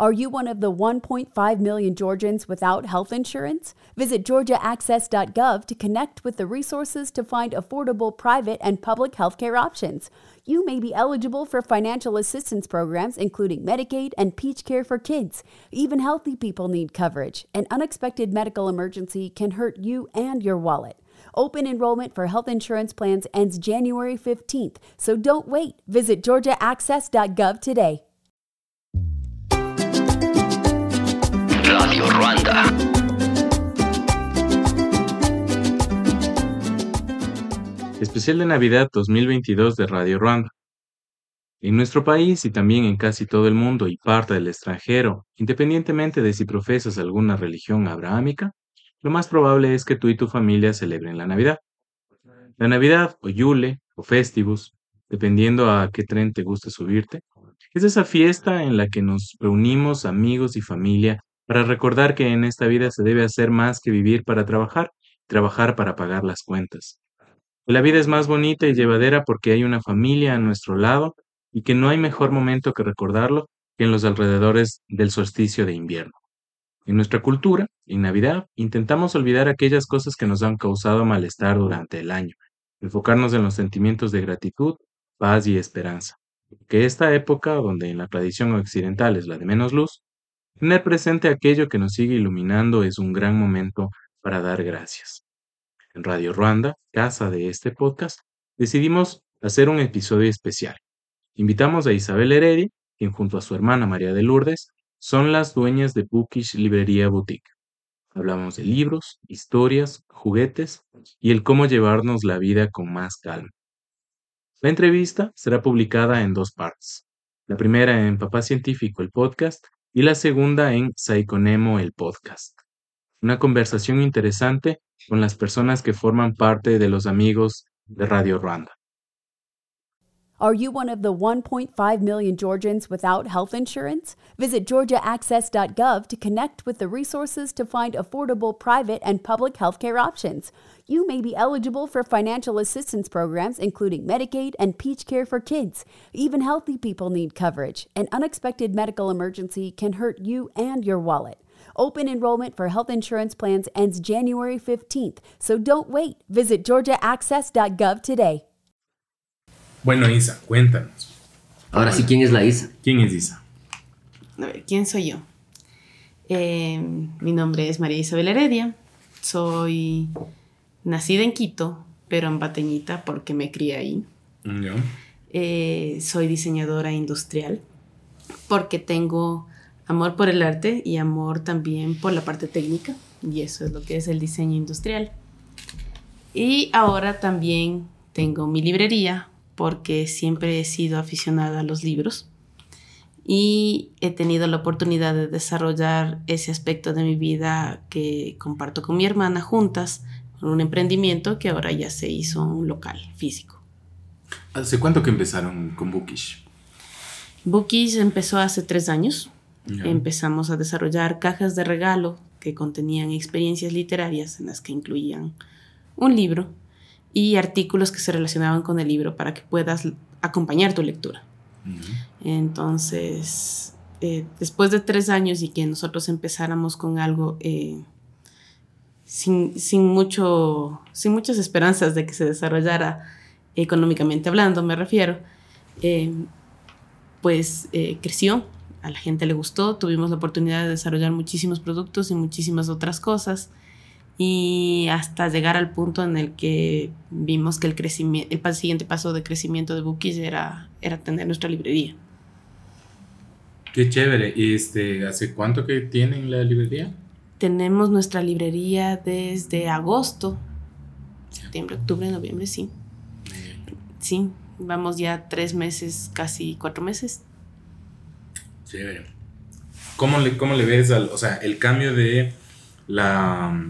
Are you one of the 1.5 million Georgians without health insurance? Visit georgiaaccess.gov to connect with the resources to find affordable private and public healthcare options. You may be eligible for financial assistance programs including Medicaid and Peach Care for Kids. Even healthy people need coverage. An unexpected medical emergency can hurt you and your wallet. Open enrollment for health insurance plans ends January 15th, so don't wait. Visit georgiaaccess.gov today. Ruanda. Especial de Navidad 2022 de Radio Ruanda. En nuestro país y también en casi todo el mundo y parte del extranjero, independientemente de si profesas alguna religión abrahámica, lo más probable es que tú y tu familia celebren la Navidad. La Navidad, o Yule, o Festivus, dependiendo a qué tren te guste subirte, es esa fiesta en la que nos reunimos amigos y familia para recordar que en esta vida se debe hacer más que vivir para trabajar, trabajar para pagar las cuentas. La vida es más bonita y llevadera porque hay una familia a nuestro lado y que no hay mejor momento que recordarlo que en los alrededores del solsticio de invierno. En nuestra cultura, en Navidad, intentamos olvidar aquellas cosas que nos han causado malestar durante el año, enfocarnos en los sentimientos de gratitud, paz y esperanza. Que esta época, donde en la tradición occidental es la de menos luz, tener presente aquello que nos sigue iluminando es un gran momento para dar gracias. En Radio Ruanda, casa de este podcast, decidimos hacer un episodio especial. Invitamos a Isabel Heredia, quien junto a su hermana María de Lourdes son las dueñas de Bookish Librería Boutique. Hablamos de libros, historias, juguetes y el cómo llevarnos la vida con más calma. La entrevista será publicada en dos partes. La primera en Papá Científico, el podcast, y la segunda en Saikonemo, el podcast. Una conversación interesante con las personas que forman parte de los amigos de Radio Ruanda. Are you one of the 1.5 million Georgians without health insurance? Visit georgiaaccess.gov to connect with the resources to find affordable private and public healthcare options. You may be eligible for financial assistance programs including Medicaid and Peach Care for Kids. Even healthy people need coverage. An unexpected medical emergency can hurt you and your wallet. Open enrollment for health insurance plans ends January 15th, so don't wait. Visit georgiaaccess.gov today. Bueno, Isa, cuéntanos. Ahora sí, ¿quién es la Isa? ¿Quién es Isa? A ver, ¿quién soy yo? Eh, mi nombre es María Isabel Heredia. Soy nacida en Quito, pero en Bateñita porque me crié ahí. Yo. Eh, soy diseñadora industrial porque tengo amor por el arte y amor también por la parte técnica. Y eso es lo que es el diseño industrial. Y ahora también tengo mi librería porque siempre he sido aficionada a los libros y he tenido la oportunidad de desarrollar ese aspecto de mi vida que comparto con mi hermana juntas, un emprendimiento que ahora ya se hizo un local físico. ¿Hace cuánto que empezaron con Bookish? Bookish empezó hace tres años. Empezamos a desarrollar cajas de regalo que contenían experiencias literarias en las que incluían un libro y artículos que se relacionaban con el libro para que puedas acompañar tu lectura. Entonces, eh, después de tres años y que nosotros empezáramos con algo eh, sin, sin, mucho, sin muchas esperanzas de que se desarrollara económicamente hablando, me refiero, eh, pues eh, creció, a la gente le gustó, tuvimos la oportunidad de desarrollar muchísimos productos y muchísimas otras cosas y hasta llegar al punto en el que vimos que el, crecimiento, el siguiente paso de crecimiento de Bookies era, era tener nuestra librería. Qué chévere. ¿Y este, hace cuánto que tienen la librería? Tenemos nuestra librería desde agosto, septiembre, octubre, noviembre, sí. Sí, vamos ya tres meses, casi cuatro meses. Chévere. ¿Cómo le, cómo le ves al, o sea, el cambio de la...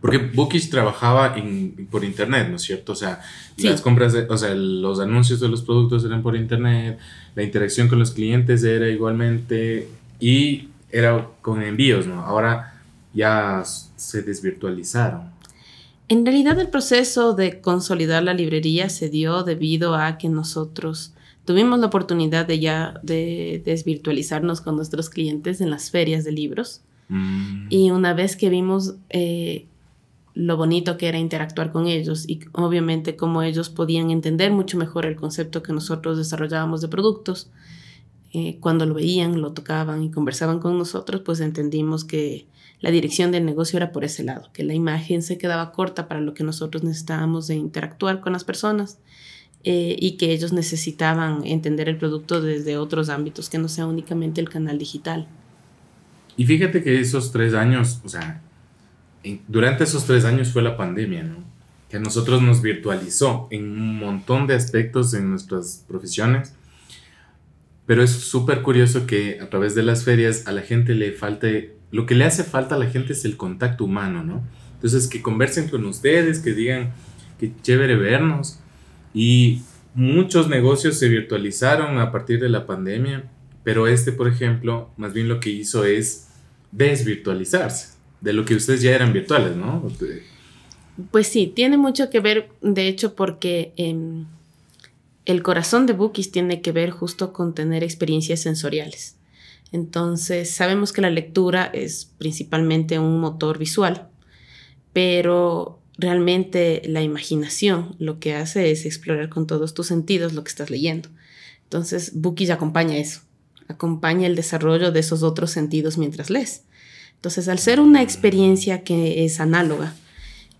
Porque Bookish trabajaba en, por internet, ¿no es cierto? O sea, Sí. las compras, de- o sea, los anuncios de los productos eran por internet, la interacción con los clientes era igualmente y era con envíos, ¿no? Ahora ya se desvirtualizaron. En realidad el proceso de consolidar la librería se dio debido a que nosotros tuvimos la oportunidad de ya de desvirtualizarnos con nuestros clientes en las ferias de libros. Mm. Y una vez que vimos eh, lo bonito que era interactuar con ellos y obviamente cómo ellos podían entender mucho mejor el concepto que nosotros desarrollábamos de productos, eh, cuando lo veían, lo tocaban y conversaban con nosotros, pues entendimos que la dirección del negocio era por ese lado, que la imagen se quedaba corta para lo que nosotros necesitábamos de interactuar con las personas eh, y que ellos necesitaban entender el producto desde otros ámbitos que no sea únicamente el canal digital. Y fíjate que esos tres años, o sea, durante esos tres años fue la pandemia, ¿no? Que a nosotros nos virtualizó en un montón de aspectos en nuestras profesiones. Pero es súper curioso que a través de las ferias a la gente le falte, lo que le hace falta a la gente es el contacto humano, ¿no? Entonces que conversen con ustedes, que digan que chévere vernos. Y muchos negocios se virtualizaron a partir de la pandemia, pero este, por ejemplo, más bien lo que hizo es desvirtualizarse de lo que ustedes ya eran virtuales, ¿no? Pues sí, tiene mucho que ver, de hecho, porque em, el corazón de Bookies tiene que ver justo con tener experiencias sensoriales. Entonces, sabemos que la lectura es principalmente un motor visual, pero realmente la imaginación lo que hace es explorar con todos tus sentidos lo que estás leyendo. Entonces, Bookies acompaña eso, acompaña el desarrollo de esos otros sentidos mientras lees. Entonces, al ser una experiencia que es análoga,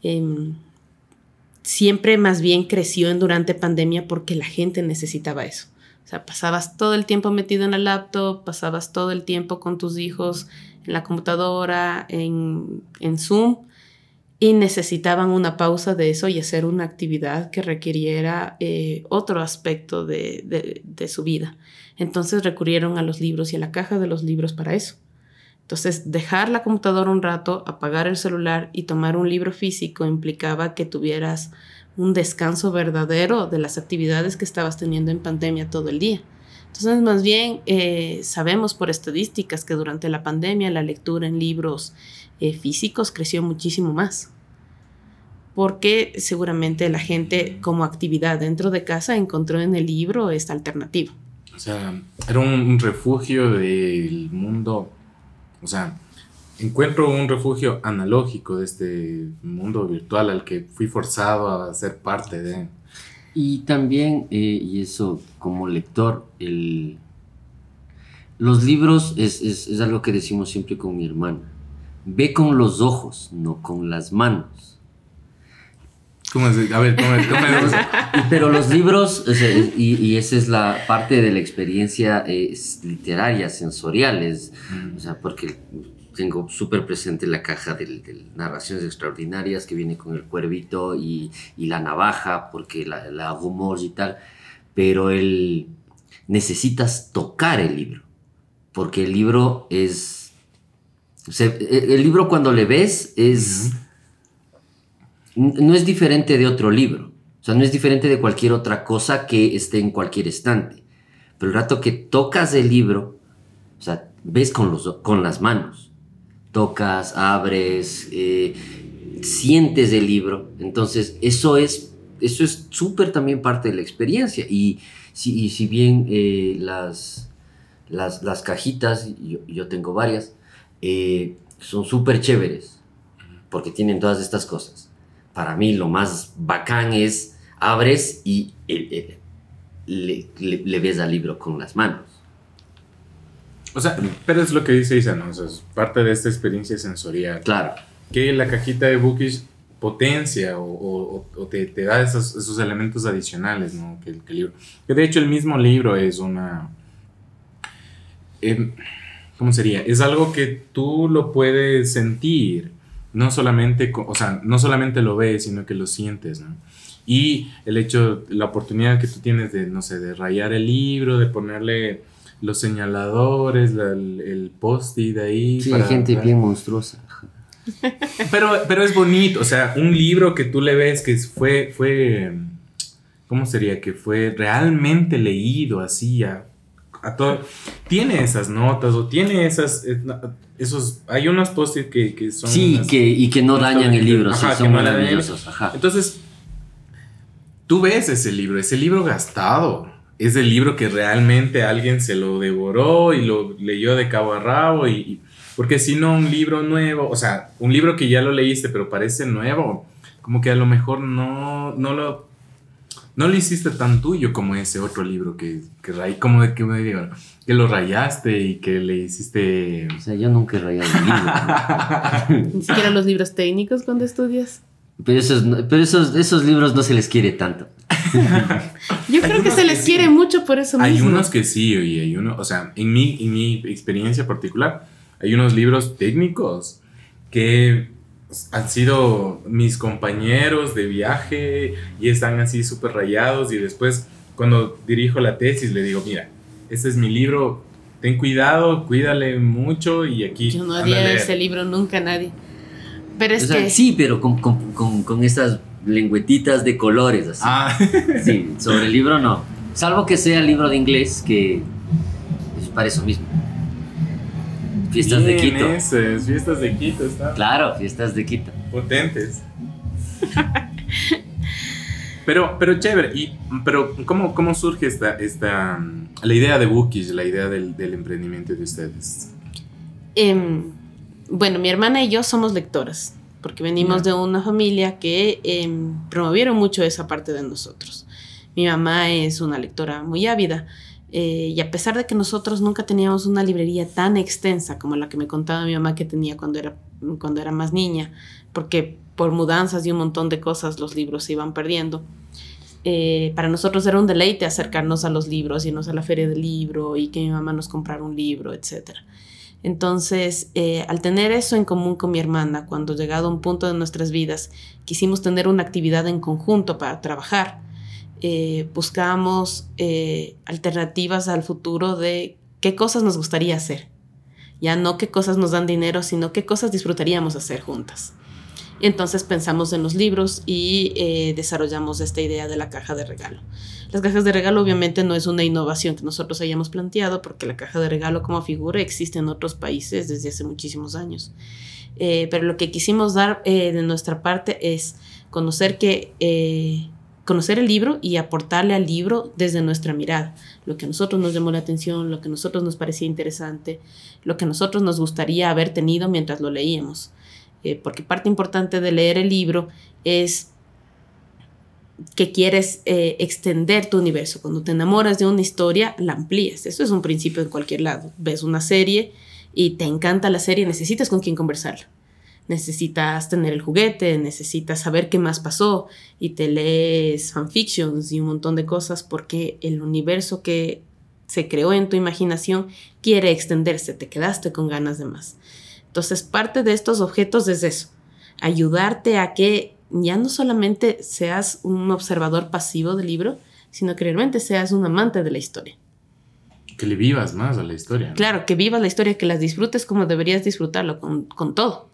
em, siempre más bien creció en durante pandemia porque la gente necesitaba eso. O sea, pasabas todo el tiempo metido en el laptop, pasabas todo el tiempo con tus hijos en la computadora, en, en Zoom, y necesitaban una pausa de eso y hacer una actividad que requiriera eh, otro aspecto de, de, de su vida. Entonces recurrieron a los libros y a la caja de los libros para eso. Entonces, dejar la computadora un rato, apagar el celular y tomar un libro físico implicaba que tuvieras un descanso verdadero de las actividades que estabas teniendo en pandemia todo el día. Entonces, más bien, eh, sabemos por estadísticas que durante la pandemia la lectura en libros eh, físicos creció muchísimo más. Porque seguramente la gente como actividad dentro de casa encontró en el libro esta alternativa. O sea, era un, refugio del mundo, o sea, encuentro un refugio analógico de este mundo virtual al que fui forzado a ser parte de. Y también, eh, y eso como lector, el, los libros es, es, es algo que decimos siempre con mi hermana. Ve con los ojos, no con las manos. ¿Cómo es? A ver, ¿cómo es? ¿Cómo es? Pero los libros, o sea, y, y esa es la parte de la experiencia es literaria, sensoriales, o sea, porque tengo súper presente la caja de narraciones extraordinarias que viene con el cuervito y, y la navaja, porque la, la humor y tal, pero el, necesitas tocar el libro, porque el libro es, o sea, el, el libro cuando le ves es, no es diferente de otro libro, o sea, no es diferente de cualquier otra cosa que esté en cualquier estante, pero el rato que tocas el libro, o sea, ves con, los, con las manos tocas, abres, eh, sientes el libro. Entonces, eso es eso es súper también parte de la experiencia. Y si, y si bien eh, las, las, cajitas, yo, yo tengo varias, eh, son súper chéveres, porque tienen todas estas cosas. Para mí lo más bacán es abres y le, le, le ves al libro con las manos. O sea, pero es lo que dice Isa, ¿no? O sea, es parte de esta experiencia sensorial. Claro. Que la cajita de Bookish potencia o, o, o te, te, da esos, esos, elementos adicionales, ¿no? Que, que, el libro. Que de hecho el mismo libro es una... Eh, ¿Cómo sería? Es algo que tú lo puedes sentir, no solamente, o sea, no solamente lo ves, sino que lo sientes, ¿no? Y el hecho, la oportunidad que tú tienes de, no sé, de rayar el libro, de ponerle los señaladores, la, el, el post-it ahí. Sí, para, hay gente para... bien monstruosa. Pero, pero es bonito, o sea, un libro que tú le ves que fue, fue, ¿cómo sería? Que fue realmente leído así a, a todo. Tiene esas notas o tiene esas, esos, hay unos post-it que, que, son... Sí, unas, que, y que no dañan el libro, ajá, sí, son maravillosos. Ajá. Entonces, tú ves ese libro, ese libro gastado es el libro que realmente alguien se lo devoró y lo leyó de cabo a rabo y, y- porque si no un libro nuevo, o sea, un libro que ya lo leíste pero parece nuevo, como que a lo mejor no, no lo no lo hiciste tan tuyo como ese otro libro que, que ray- como de que me digo, que lo rayaste y que le hiciste O sea, yo nunca he rayado un libro. Ni siquiera los libros técnicos cuando estudias. Pero, esos, pero esos, esos libros no se les quiere tanto. Yo Hay creo que se que les sí. quiere mucho por eso Hay mismo. unos que sí, y hay uno, o sea, en mi, en mi experiencia particular, hay unos libros técnicos que han sido mis compañeros de viaje y están así súper rayados y después cuando dirijo la tesis le digo, mira, este es mi libro, ten cuidado, cuídale mucho y aquí... Yo no haría leer". ese libro nunca a nadie. Pero es O sea, que sí, pero con, con, con, con estas lengüetitas de colores así. Ah, Sí, sobre el libro no. Salvo que sea libro de inglés, que es para eso mismo. Fiestas de Quito. ese, fiestas de Quito, Claro, fiestas de Quito. potentes. Pero, pero chévere, y, pero ¿cómo, cómo surge esta, esta, la idea de Bookish, la idea del, del emprendimiento de ustedes? Em, bueno, mi hermana y yo somos lectoras, porque venimos de una familia que em, promovieron mucho esa parte de nosotros. Mi mamá es una lectora muy ávida, eh, y a pesar de que nosotros nunca teníamos una librería tan extensa como la que me contaba mi mamá que tenía cuando era, cuando era más niña, porque por mudanzas y un montón de cosas los libros se iban perdiendo. eh, para nosotros era un deleite acercarnos a los libros, irnos a la feria del libro y que mi mamá nos comprara un libro, etcétera. Entonces, eh, al tener eso en común con mi hermana, cuando llegado un punto de nuestras vidas, quisimos tener una actividad en conjunto para trabajar, eh, buscamos eh, alternativas al futuro de qué cosas nos gustaría hacer. Ya no qué cosas nos dan dinero, sino qué cosas disfrutaríamos hacer juntas. Entonces pensamos en los libros y eh, desarrollamos esta idea de la caja de regalo. Las cajas de regalo obviamente no es una innovación que nosotros hayamos planteado porque la caja de regalo como figura existe en otros países desde hace muchísimos años. Eh, pero lo que quisimos dar eh, de nuestra parte es conocer que... conocer el libro y aportarle al libro desde nuestra mirada, lo que a nosotros nos llamó la atención, lo que a nosotros nos parecía interesante, lo que a nosotros nos gustaría haber tenido mientras lo leíamos. Eh, porque parte importante de leer el libro es que quieres eh, extender tu universo. Cuando te enamoras de una historia, la amplías. Eso es un principio en cualquier lado. Ves una serie y te encanta la serie, necesitas con quién conversarla. Necesitas tener el juguete, necesitas saber qué más pasó y te lees fanfictions y un montón de cosas porque el universo que se creó en tu imaginación quiere extenderse, te quedaste con ganas de más. Entonces, parte de estos objetos es eso, ayudarte a que ya no solamente seas un observador pasivo del libro, sino que realmente seas un amante de la historia. Que le vivas más a la historia. ¿no? Claro, que vivas la historia, que las disfrutes como deberías disfrutarlo, con, con todo.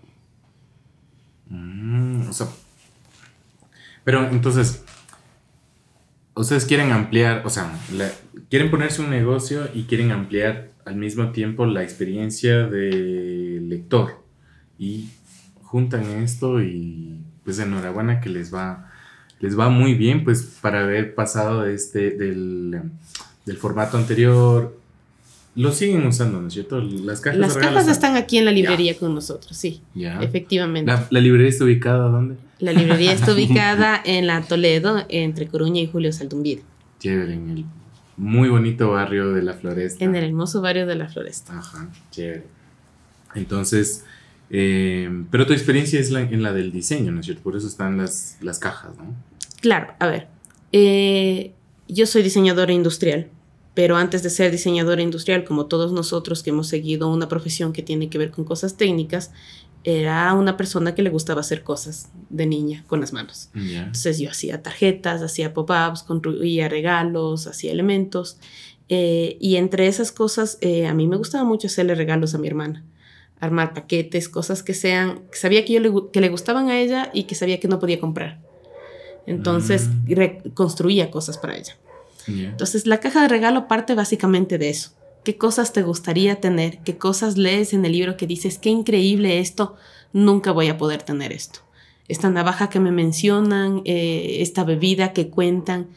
Mm, o sea, pero entonces, ustedes quieren ampliar, o sea, quieren ponerse un negocio y quieren ampliar al mismo tiempo la experiencia del lector. Y juntan esto y pues enhorabuena que les va, les va muy bien, pues para haber pasado de este, del, del formato anterior. Lo siguen usando, ¿no es cierto? Las cajas, Las cajas están aquí en la librería con nosotros, sí, efectivamente. La, la librería está ubicada ¿dónde? La librería está ubicada en la Toledo, entre Coruña y Julio Saldumbide, Chévere, en el muy bonito barrio de la Floresta. en el hermoso barrio de la Floresta. Ajá, chévere. Entonces, eh, pero tu experiencia es la, en la del diseño, ¿no es cierto? Por eso están las, las cajas, ¿no? Claro, a ver, eh, yo soy diseñadora industrial, pero antes de ser diseñadora industrial, como todos nosotros que hemos seguido una profesión que tiene que ver con cosas técnicas, era una persona que le gustaba hacer cosas de niña con las manos. Entonces yo hacía tarjetas, hacía pop-ups, construía regalos, hacía elementos. eh, y entre esas cosas, eh, a mí me gustaba mucho hacerle regalos a mi hermana. Armar paquetes, cosas que sean, que sabía que, yo le, que le gustaban a ella y que sabía que no podía comprar. Entonces Mm. construía cosas para ella. Entonces la caja de regalo parte básicamente de eso. ¿Qué cosas te gustaría tener? ¿Qué cosas lees en el libro que dices, qué increíble esto? Nunca voy a poder tener esto. Esta navaja que me mencionan, eh, esta bebida que cuentan,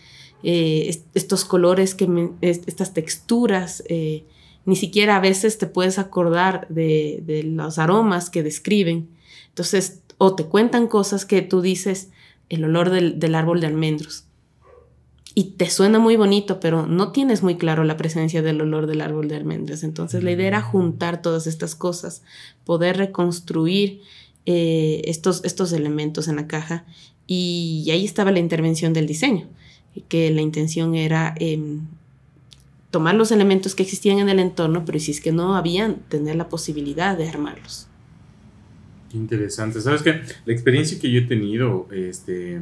eh, est- estos colores, que estas texturas. eh, ni siquiera a veces te puedes acordar de, los aromas que describen. Entonces, o te cuentan cosas que tú dices, el olor del árbol de almendros. Y te suena muy bonito, pero no tienes muy claro la presencia del olor del árbol de almendras. Entonces, la idea era juntar todas estas cosas, poder reconstruir eh, estos, estos elementos en la caja. Y ahí estaba la intervención del diseño, que la intención era em, tomar los elementos que existían en el entorno, pero si es que no habían, tener la posibilidad de armarlos. Qué interesante. ¿Sabes qué? La experiencia que yo he tenido este,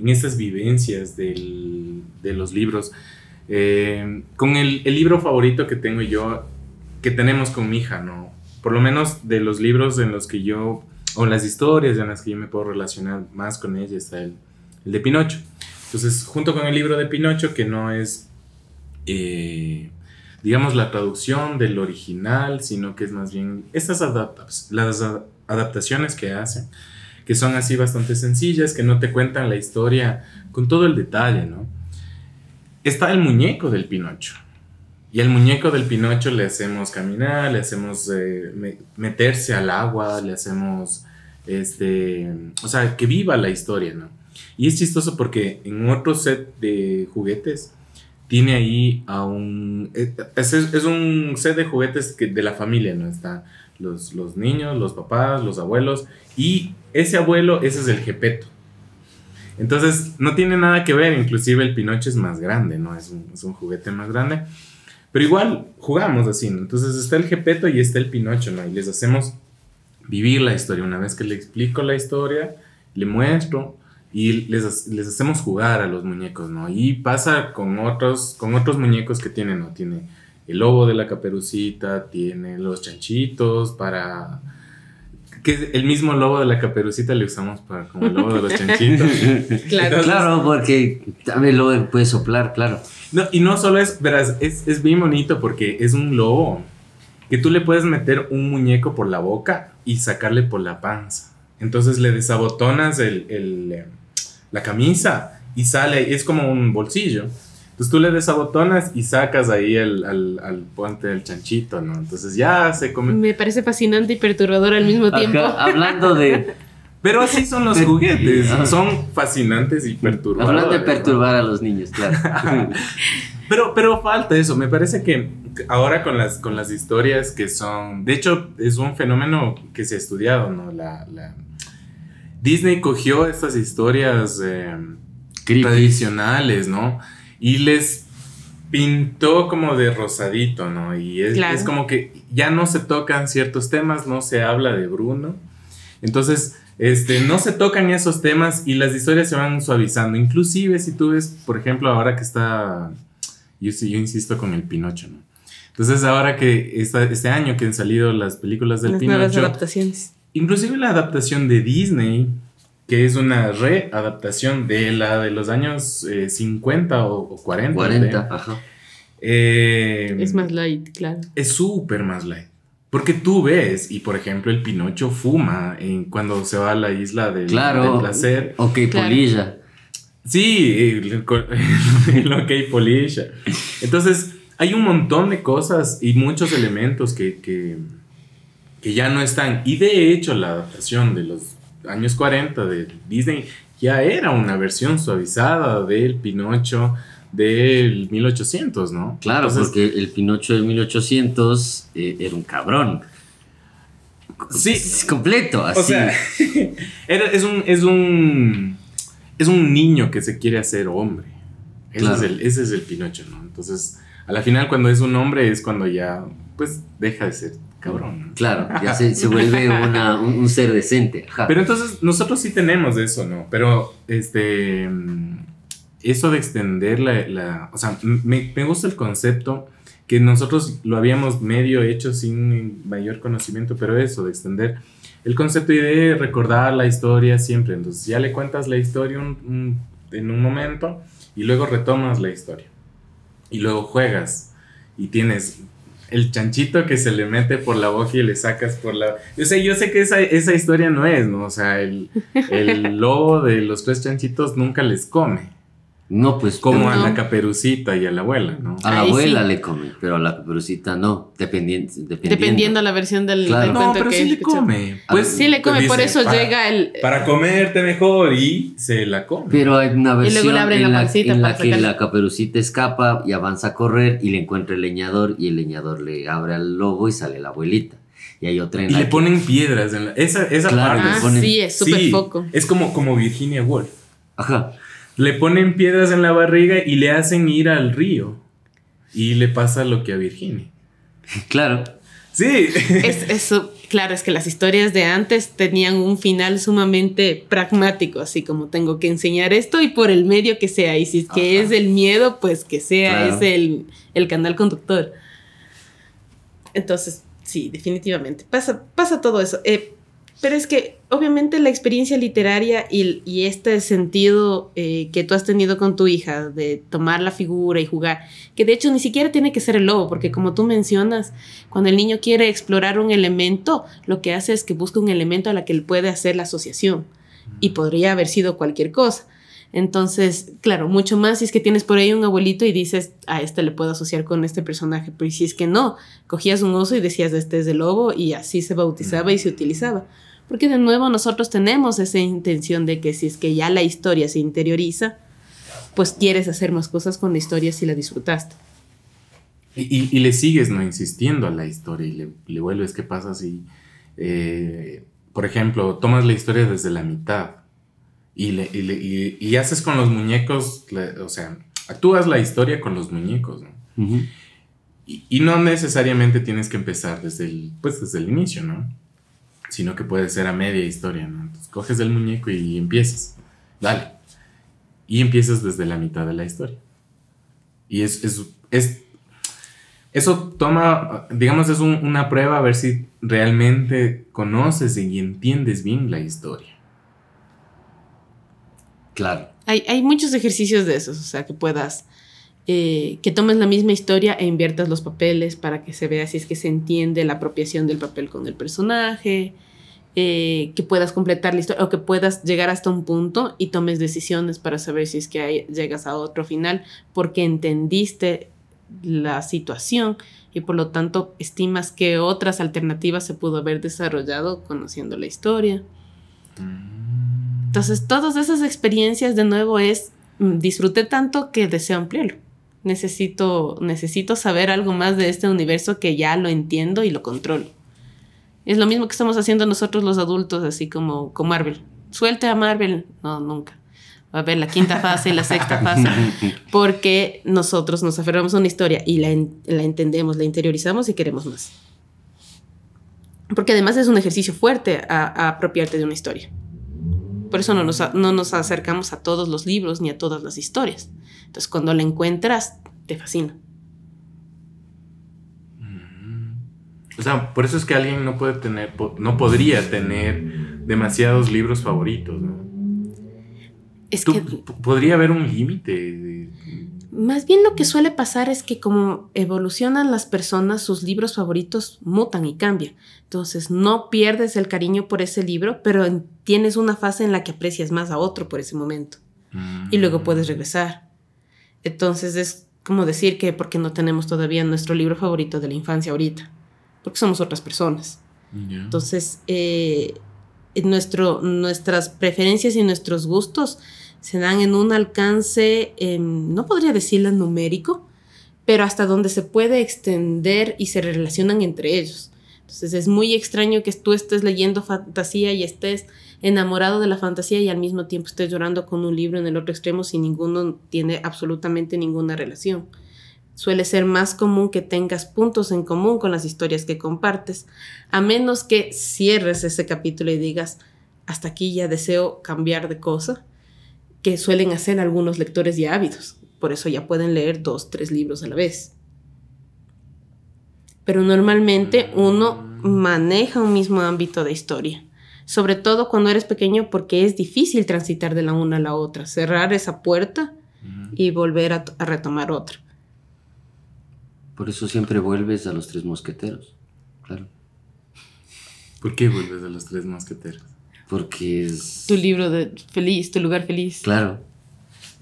en estas vivencias del- de los libros, eh, con el, el libro favorito que tengo yo, que tenemos con mi hija, ¿no? Por lo menos de los libros en los que yo, o las historias en las que yo me puedo relacionar más con ella, está el, el de Pinocho. Entonces, junto con el libro de Pinocho, que no es, eh, digamos, la traducción del original, sino que es más bien estas adaptas, las adaptaciones que hacen, que son así bastante sencillas, que no te cuentan la historia con todo el detalle, ¿no? Está el muñeco del Pinocho. Y al muñeco del Pinocho le hacemos caminar, le hacemos eh, me- meterse al agua, le hacemos, este, o sea, que viva la historia, ¿no? Y es chistoso porque en otro set de juguetes tiene ahí a un... Es, es- es un set de juguetes que, de la familia, ¿no? Está los, los niños, los papás, los abuelos y ese abuelo, ese es el Gepeto. Entonces, no tiene nada que ver, inclusive el Pinocho es más grande, ¿no? Es un, es un juguete más grande. Pero igual jugamos así, ¿no? Entonces está el Gepeto y está el Pinocho, ¿no? Y les hacemos vivir la historia. Una vez que le explico la historia, le muestro y les, les hacemos jugar a los muñecos, ¿no? Y pasa con otros, con otros muñecos que tienen, ¿no? Tiene el lobo de la caperucita, tiene los chanchitos para... Que el mismo lobo de la caperucita le usamos para como el lobo de los chanchitos. Claro. Claro, porque también lo puede soplar, claro. No, y no solo es, verás, es, es bien bonito porque es un lobo que tú le puedes meter un muñeco por la boca y sacarle por la panza. Entonces le desabotonas el, el, eh, la camisa y sale, es como un bolsillo. Entonces tú le desabotonas y sacas ahí el, al, al puente del chanchito, ¿no? Entonces ya se come. Me parece fascinante y perturbador al mismo tiempo. Acá, hablando de Pero así son los juguetes, son fascinantes y perturbadores. hablando de ¿no? perturbar a los niños, claro. Pero, pero falta eso, me parece que ahora con las, con las historias que son, de hecho es un fenómeno que se ha estudiado, ¿no? La, la- Disney cogió estas historias eh, tradicionales, ¿no? Y les pintó como de rosadito, ¿no? Y es, Claro. es como que ya no se tocan ciertos temas, no se habla de Bruno. Entonces, este, no se tocan esos temas y las historias se van suavizando. Inclusive si tú ves, por ejemplo, ahora que está, yo, yo insisto con el Pinocho, ¿no? Entonces, ahora que está, este año que han salido las películas del Las nuevas Pinocho, adaptaciones. inclusive la adaptación de Disney, que es una readaptación de la de los años eh, 50 o, o 40. 40, ¿eh? ajá. Eh, Es más light, claro. es súper más light. Porque tú ves, y por ejemplo, el Pinocho fuma en, cuando se va a la isla del, Claro. del placer. Ok, Claro. polilla. Sí, el, OK Polisha. Entonces, hay un montón de cosas y muchos elementos que, que, que ya no están. Y de hecho, la adaptación de los años 40 de Disney ya era una versión suavizada del Pinocho del 1800, ¿no? Claro, Entonces, porque el Pinocho de 1800 eh, era un cabrón. Sí. Completo, así. O sea, era- es, un, es, un, es un niño que se quiere hacer hombre. Ese, Claro. es el, ese es el Pinocho, ¿no? Entonces, a la final, cuando es un hombre, es cuando ya, pues, deja de ser cabrón. Claro, ya se, se vuelve una- un, un ser decente. ajá. Pero entonces, nosotros sí tenemos eso, ¿no? Pero, este, mm, eso de extender la, la- o sea, me, me gusta el concepto que nosotros lo habíamos medio hecho sin mayor conocimiento, pero eso, de extender el concepto y de recordar la historia siempre. Entonces, ya le cuentas la historia un- un- en un momento y luego retomas la historia. Y luego juegas y tienes el chanchito que se le mete por la boca y le sacas por la... Yo sé, yo sé que esa, esa historia no es, ¿no? O sea, el, el lobo de los tres chanchitos nunca les come. No, pues Como a No. la caperucita y a la abuela, ¿no? a la Ahí abuela sí. le come, pero a la caperucita no, dependiendo. Dependiendo, Dependiendo la versión del, Claro. del No, cuento pero que sí le come. Pues, Sí le come, pues por dice, eso para- llega el... Para comerte mejor y se la come. Pero hay una luego le versión en la la, pancita en la para que la caperucita escapa y avanza a correr y le encuentra el leñador y el leñador le abre al lobo y sale la abuelita. Y hay otra en Y la le que- ponen piedras en la... Esa, esa Claro, parte. Ah, ponen- sí, es súper Sí, foco. Es como, como Virginia Woolf. Ajá. Le ponen piedras en la barriga y le hacen ir al río. Y le pasa lo que a Virginia. Claro. Sí. Es, eso, claro, es que las historias de antes tenían un final sumamente pragmático, así como tengo que enseñar esto y por el medio que sea, y si es que Ajá. es el miedo, pues que sea Claro. ese el, el canal conductor. Entonces, sí, definitivamente, pasa, pasa todo eso. Eh, pero es que obviamente la experiencia literaria y, y este sentido eh, que tú has tenido con tu hija de tomar la figura y jugar, que de hecho ni siquiera tiene que ser el lobo, porque como tú mencionas, cuando el niño quiere explorar un elemento, lo que hace es que busca un elemento a la que él puede hacer la asociación y podría haber sido cualquier cosa. Entonces, claro, mucho más si es que tienes por ahí un abuelito y dices, a este le puedo asociar con este personaje, pero si es que no, cogías un oso y decías, este es el lobo y así se bautizaba y se utilizaba. Porque de nuevo nosotros tenemos esa intención de que si es que ya la historia se interioriza, pues quieres hacer más cosas con la historia si la disfrutaste. Y, y- le sigues no insistiendo a la historia y le, le vuelves. ¿Qué pasa si, eh, por ejemplo, tomas la historia desde la mitad y, le- y le- y- y haces con los muñecos, le- o sea, actúas la historia con los muñecos, ¿no? Ujú. Y, y no necesariamente tienes que empezar desde el, pues desde el inicio, ¿no? Sino que puede ser a media historia, ¿no? Entonces coges el muñeco y empiezas. Dale. Y empiezas desde la mitad de la historia. Y es, es, es- eso toma, digamos, es un- una prueba a ver si realmente conoces y entiendes bien la historia. Claro. Hay, hay muchos ejercicios de esos, o sea, que puedas, eh, que tomes la misma historia e inviertas los papeles para que se vea si es que se entiende la apropiación del papel con el personaje, eh, que puedas completar la historia o que puedas llegar hasta un punto y tomes decisiones para saber si es que hay- llegas a otro final porque entendiste la situación y por lo tanto estimas que otras alternativas se pudo haber desarrollado conociendo la historia. Entonces, todas esas experiencias de nuevo es, mm, disfruté tanto que deseo ampliarlo. Necesito, necesito saber algo más de este universo que ya lo entiendo y lo controlo. Es lo mismo que estamos haciendo nosotros los adultos, así como con Marvel. Suelte a Marvel. No, nunca. Va a ver la quinta fase y la sexta fase. Porque nosotros nos aferramos a una historia y la, en- la entendemos, la interiorizamos y queremos más. Porque además es un ejercicio fuerte a, a apropiarte de una historia. Por eso no nos, no nos acercamos a todos los libros ni a todas las historias. Entonces, cuando la encuentras, te fascina. O sea, por eso es que alguien no puede tener, no podría tener demasiados libros favoritos, ¿no? Es Tú- que podría haber un límite. Más bien lo que suele pasar es que como evolucionan las personas, sus libros favoritos mutan y cambian. Entonces, no pierdes el cariño por ese libro, pero en- tienes una fase en la que aprecias más a otro por ese momento. y luego puedes regresar. Entonces es como decir que porque no tenemos todavía nuestro libro favorito de la infancia ahorita, porque somos otras personas. Entonces, eh, nuestro, nuestras preferencias y nuestros gustos se dan en un alcance, em, no podría decirlo numérico, pero hasta donde se puede extender y se relacionan entre ellos. Entonces es muy extraño que tú estés leyendo fantasía y estés enamorado de la fantasía y al mismo tiempo estés llorando con un libro en el otro extremo si ninguno tiene absolutamente ninguna relación. Suele ser más común que tengas puntos en común con las historias que compartes, a menos que cierres ese capítulo y digas, hasta aquí ya deseo cambiar de cosa, que suelen hacer algunos lectores ya ávidos. Por eso ya pueden leer dos, tres libros a la vez. Pero normalmente uno maneja un mismo ámbito de historia, sobre todo cuando eres pequeño porque es difícil transitar de la una a la otra, cerrar esa puerta y volver a, a retomar otra. Por eso siempre vuelves a los tres mosqueteros. Claro. ¿Por qué vuelves a los tres mosqueteros? Porque es. Tu libro de feliz, tu lugar feliz. Claro.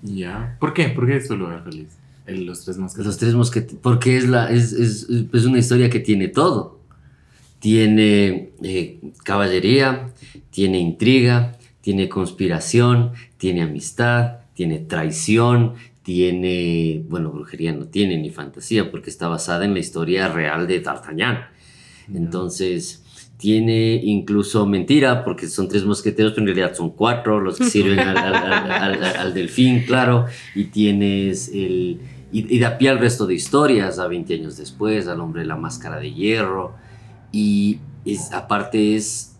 Ya. ¿Por qué? ¿Por qué es tu lugar feliz? El- los tres mosqueteros. Los tres mosqueteros, porque es, la, es, es, es una historia que tiene todo. Tiene eh, caballería, tiene intriga, tiene conspiración, tiene amistad, tiene traición, tiene, bueno, brujería no tiene ni fantasía porque está basada en la historia real de D'Artagnan. Entonces, tiene incluso mentira porque son tres mosqueteros, pero en realidad son cuatro los que sirven al, al- al- al- delfín, claro. Y tienes el... Y, y da pie al resto de historias, a 20 años después, al hombre de la máscara de hierro. Y es, aparte es,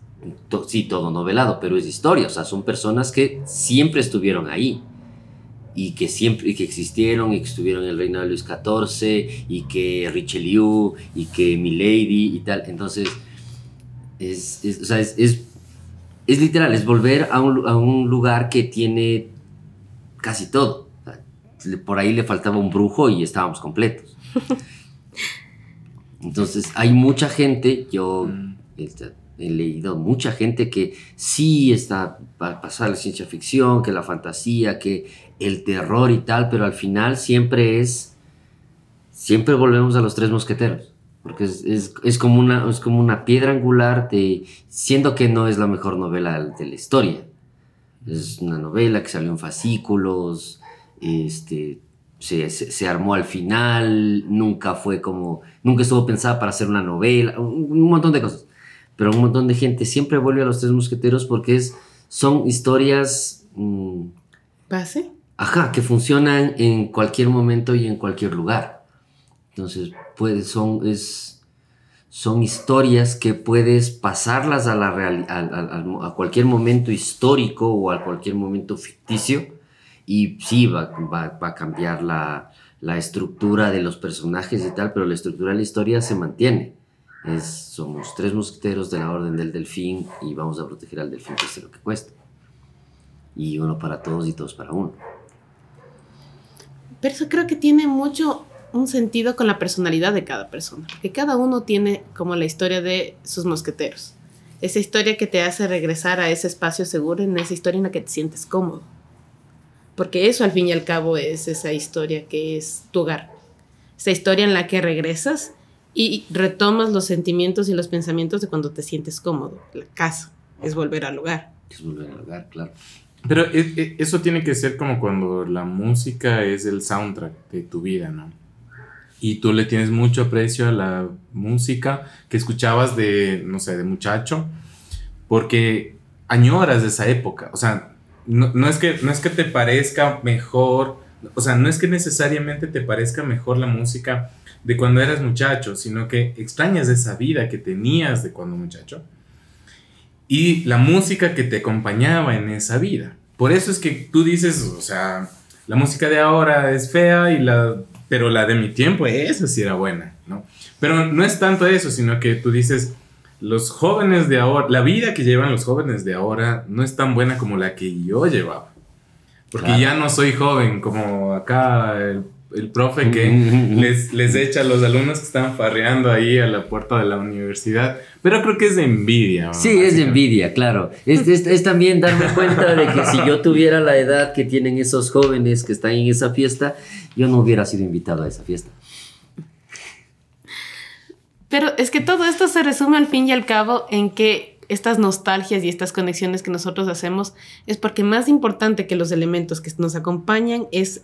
to- sí, todo novelado, pero es historia. O sea, son personas que siempre estuvieron ahí y que siempre y que existieron y que estuvieron en el reino de Luis XIV y que Richelieu y que Milady y tal. Entonces, es, es- o sea, es, es, literal, es volver a un, a un lugar que tiene casi todo. Por ahí le faltaba un brujo y estábamos completos. Entonces, hay mucha gente, yo Mm. este, he leído mucha gente que sí está para pasar la ciencia ficción, que la fantasía, que el terror y tal, pero al final siempre es, siempre volvemos a los tres mosqueteros, porque es, es- es como, una, es como una piedra angular de, siendo que no es la mejor novela de la historia. Es una novela que salió en fascículos, este, se, se- se armó al final, nunca fue como, nunca estuvo pensada para hacer una novela, un, un montón de cosas. Pero un montón de gente siempre vuelve a los Tres Mosqueteros porque es, son historias, mm, ¿Base? ajá, que funcionan en cualquier momento y en cualquier lugar. Entonces, puede, son, es, son historias que puedes pasarlas a, la reali- al- al- al- a cualquier momento histórico o a cualquier momento ficticio y sí va, va- va a cambiar la, la estructura de los personajes y tal, pero la estructura de la historia se mantiene. Es, somos tres mosqueteros de la Orden del Delfín y vamos a proteger al delfín cueste lo que cueste. Y uno para todos y todos para uno. Pero eso creo que tiene mucho un sentido con la personalidad de cada persona, porque cada uno tiene como la historia de sus mosqueteros. Esa historia que te hace regresar a ese espacio seguro, en esa historia en la que te sientes cómodo. Porque eso al fin y al cabo es esa historia que es tu hogar. Esa historia en la que regresas y retomas los sentimientos y los pensamientos de cuando te sientes cómodo. La casa es volver al hogar. Es volver al hogar, claro. Pero e- e- eso tiene que ser como cuando la música es el soundtrack de tu vida, ¿no? Y tú le tienes mucho aprecio a la música que escuchabas de, no sé, de muchacho, porque añoras esa época. O sea, no, no es que, no es que te parezca mejor, o sea, no es que necesariamente te parezca mejor la música de cuando eras muchacho, sino que extrañas esa vida que tenías de cuando muchacho y la música que te acompañaba en esa vida. Por eso es que tú dices, o sea, la música de ahora es fea y la pero la de mi tiempo esa sí era buena, ¿no? Pero no es tanto eso, sino que tú dices los jóvenes de ahora, la vida que llevan los jóvenes de ahora no es tan buena como la que yo llevaba. Porque Claro. ya no soy joven como acá el, el profe que les, les echa a los alumnos que están farreando ahí a la puerta de la universidad. Pero creo que es de envidia. Sí, es de envidia, claro. Es, es- es también darme cuenta de que si yo tuviera la edad que tienen esos jóvenes que están en esa fiesta, yo no hubiera sido invitado a esa fiesta. Pero es que todo esto se resume al fin y al cabo en que estas nostalgias y estas conexiones que nosotros hacemos es porque más importante que los elementos que nos acompañan es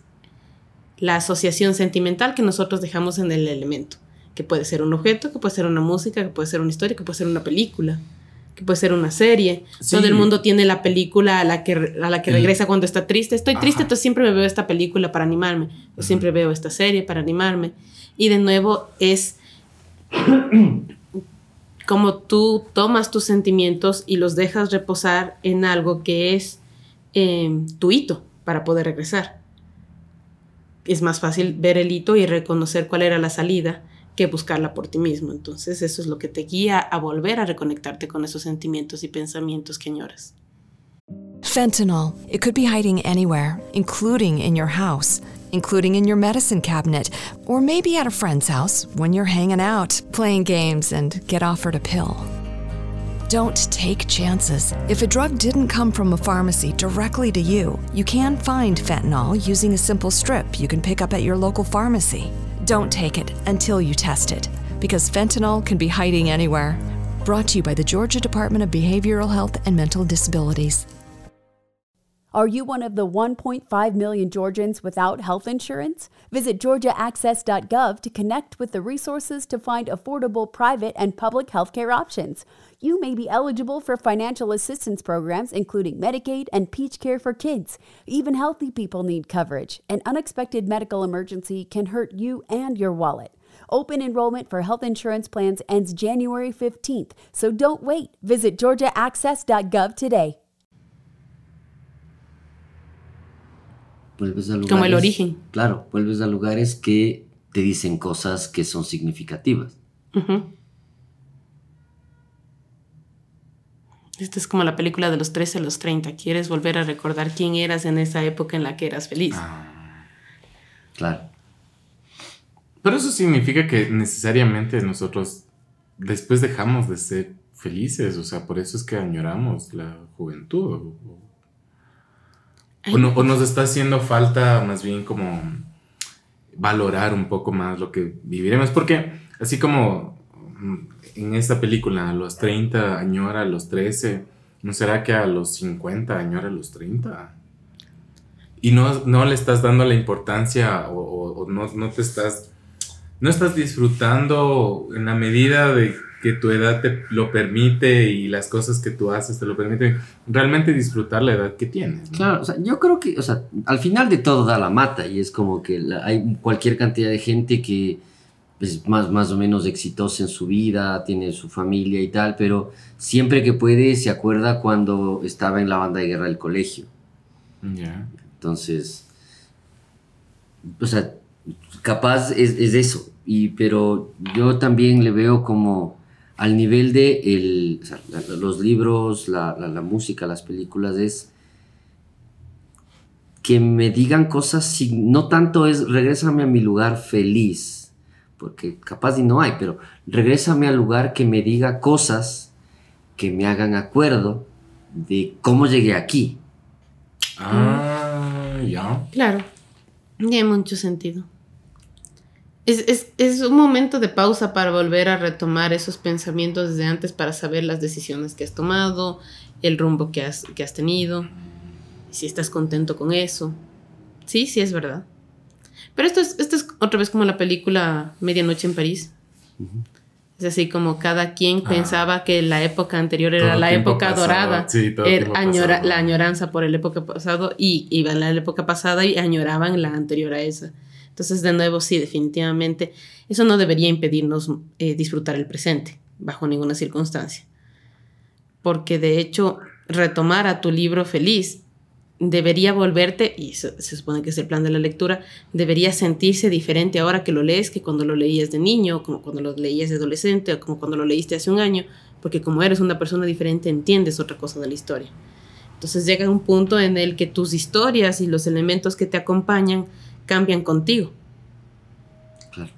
la asociación sentimental que nosotros dejamos en el elemento, que puede ser un objeto, que puede ser una música, que puede ser una historia, que puede ser una película, que puede ser una serie. Sí. Todo el mundo tiene la película a la que, a la que regresa cuando está triste. Estoy triste, Ajá. entonces siempre me veo esta película para animarme, o siempre veo esta serie para animarme. Y de nuevo es como tú tomas tus sentimientos y los dejas reposar en algo que es eh, tu hito para poder regresar. Es más fácil ver el hito y reconocer cuál era la salida que buscarla por ti mismo. Entonces eso es lo que te guía a volver a reconectarte con esos sentimientos y pensamientos que. Fentanyl. It could be hiding anywhere, including in your house, including in your medicine cabinet, or maybe at a friend's house when you're hanging out, playing games, and get offered a pill. Don't take chances. If a drug didn't come from a pharmacy directly to you, you can find fentanyl using a simple strip you can pick up at your local pharmacy. Don't take it until you test it, because fentanyl can be hiding anywhere. Brought to you by the Georgia Department of Behavioral Health and Mental Disabilities. Are you one of the 1.5 million Georgians without health insurance? Visit georgiaaccess.gov to connect with the resources to find affordable private and public healthcare options. You may be eligible for financial assistance programs including Medicaid and Peach Care for Kids. Even healthy people need coverage. An unexpected medical emergency can hurt you and your wallet. Open enrollment for health insurance plans ends January 15th, so don't wait. Visit georgiaaccess.gov today. Vuelves a lugares, Como el origen. Claro, vuelves a lugares que te dicen cosas que son significativas. Ujú. Esta es como la película de los 13 a los 30. Quieres volver a recordar quién eras en esa época en la que eras feliz. Claro. Pero eso significa que necesariamente nosotros después dejamos de ser felices, o sea, por eso es que añoramos la juventud. O, no- o nos está haciendo falta más bien como valorar un poco más lo que viviremos, porque así como en esta película a los 30 añora a los 13, ¿no será que a los 50 añora a los 30? Y no, no le estás dando la importancia o, o- o no, no te estás no estás disfrutando en la medida de que tu edad te lo permite y las cosas que tú haces te lo permiten, realmente disfrutar la edad que tienes. ¿no? Claro, o sea, yo creo que, o sea, al final de todo da la mata y es como que la- hay cualquier cantidad de gente que es más, más o menos exitosa en su vida, tiene su familia y tal, pero siempre que puede se acuerda cuando estaba en la banda de guerra del colegio. Ya. Entonces, o sea, capaz es, es eso, y, pero yo también le veo como al nivel de el, o sea, los libros, la, la- la música, las películas, es que me digan cosas, si, no tanto es regrésame a mi lugar feliz, porque capaz y no hay, pero regrésame al lugar que me diga cosas que me hagan acuerdo de cómo llegué aquí. Ah, ya. Claro, tiene mucho sentido. Es, es- es un momento de pausa para volver a retomar esos pensamientos desde antes para saber las decisiones que has tomado, el rumbo que has, que has tenido, si estás contento con eso. Sí, sí, es verdad. Pero esto es, esto es otra vez como la película Medianoche en París. Es así como cada quien Ah. pensaba que la época anterior era la época pasado. dorada. Sí, todo añora- pasado. la añoranza por la época pasada y iban a la época pasada y añoraban la anterior a esa. Entonces, de nuevo, sí, definitivamente, eso no debería impedirnos eh, disfrutar el presente, bajo ninguna circunstancia. Porque de hecho, retomar a tu libro feliz debería volverte, y se, se supone que es el plan de la lectura, debería sentirse diferente ahora que lo lees que cuando lo leías de niño, como cuando lo leías de adolescente, o como cuando lo leíste hace un año, porque como eres una persona diferente, entiendes otra cosa de la historia. Entonces llega un punto en el que tus historias y los elementos que te acompañan cambian contigo. Claro.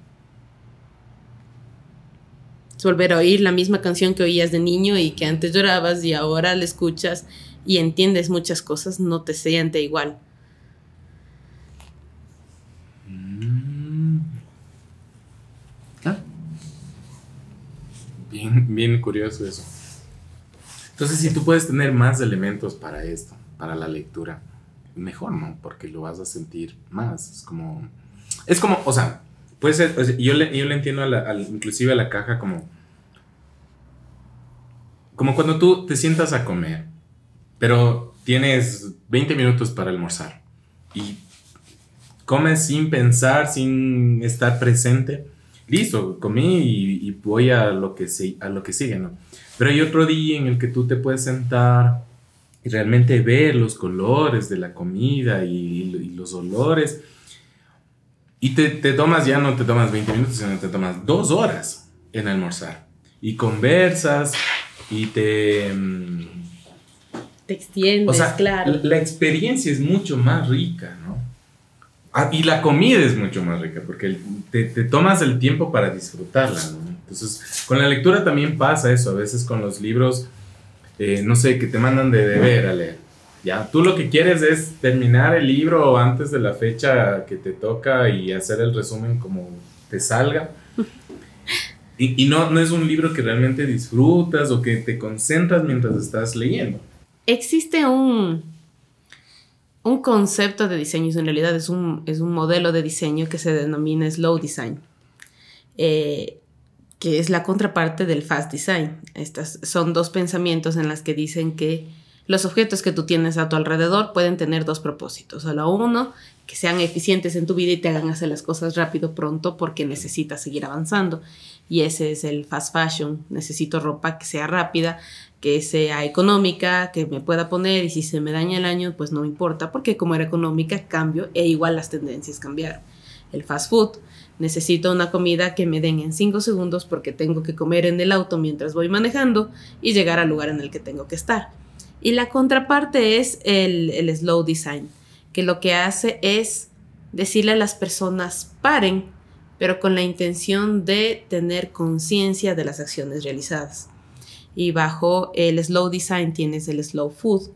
Es volver a oír la misma canción que oías de niño y que antes llorabas y ahora la escuchas y entiendes muchas cosas, no te siente igual. Mm, Claro. Bien, bien curioso eso. Entonces, si tú puedes tener más elementos para esto, para la lectura, mejor, ¿no? Porque lo vas a sentir más. Es como. Es como, o sea, puede ser. o sea, yo, le, yo le entiendo a la- al- inclusive a la caja como. Como cuando tú te sientas a comer, pero tienes 20 minutos para almorzar y comes sin pensar, sin estar presente. Listo, comí y, voy a lo, que si- a lo que sigue, ¿no? Pero hay otro día en el que tú te puedes sentar y realmente ver los colores de la comida y, y los olores. Y te, te tomas, ya no te tomas 20 minutos, sino te tomas dos horas en almorzar. Y conversas y te... Te extiendes, o sea, claro. la, experiencia es mucho más rica, ¿no? Ah, y la comida es mucho más rica porque te, te tomas el tiempo para disfrutarla, ¿no? Entonces, con la lectura también pasa eso. A veces con los libros eh, no sé, que te mandan de deber a leer. Ya, tú lo que quieres es terminar el libro antes de la fecha que te toca y hacer el resumen como te salga. Y, y no, no es un libro que realmente disfrutas o que te concentras mientras estás leyendo. Existe un, un concepto de diseño, en realidad es un, es un modelo de diseño que se denomina slow design, eh, que es la contraparte del fast design. Estas son dos pensamientos en las que dicen que los objetos que tú tienes a tu alrededor pueden tener dos propósitos. La uno, que sean eficientes en tu vida y te hagan hacer las cosas rápido, pronto, porque necesitas seguir avanzando. Y ese es el fast fashion. Necesito ropa que sea rápida, que sea económica, que me pueda poner y si se me daña el año, pues no importa, porque como era económica, cambio e igual las tendencias cambiaron. El fast food, necesito una comida que me den en 5 segundos porque tengo que comer en el auto mientras voy manejando y llegar al lugar en el que tengo que estar. Y la contraparte es el, el slow design, que lo que hace es decirle a las personas paren, pero con la intención de tener conciencia de las acciones realizadas y bajo el slow design tienes el slow food,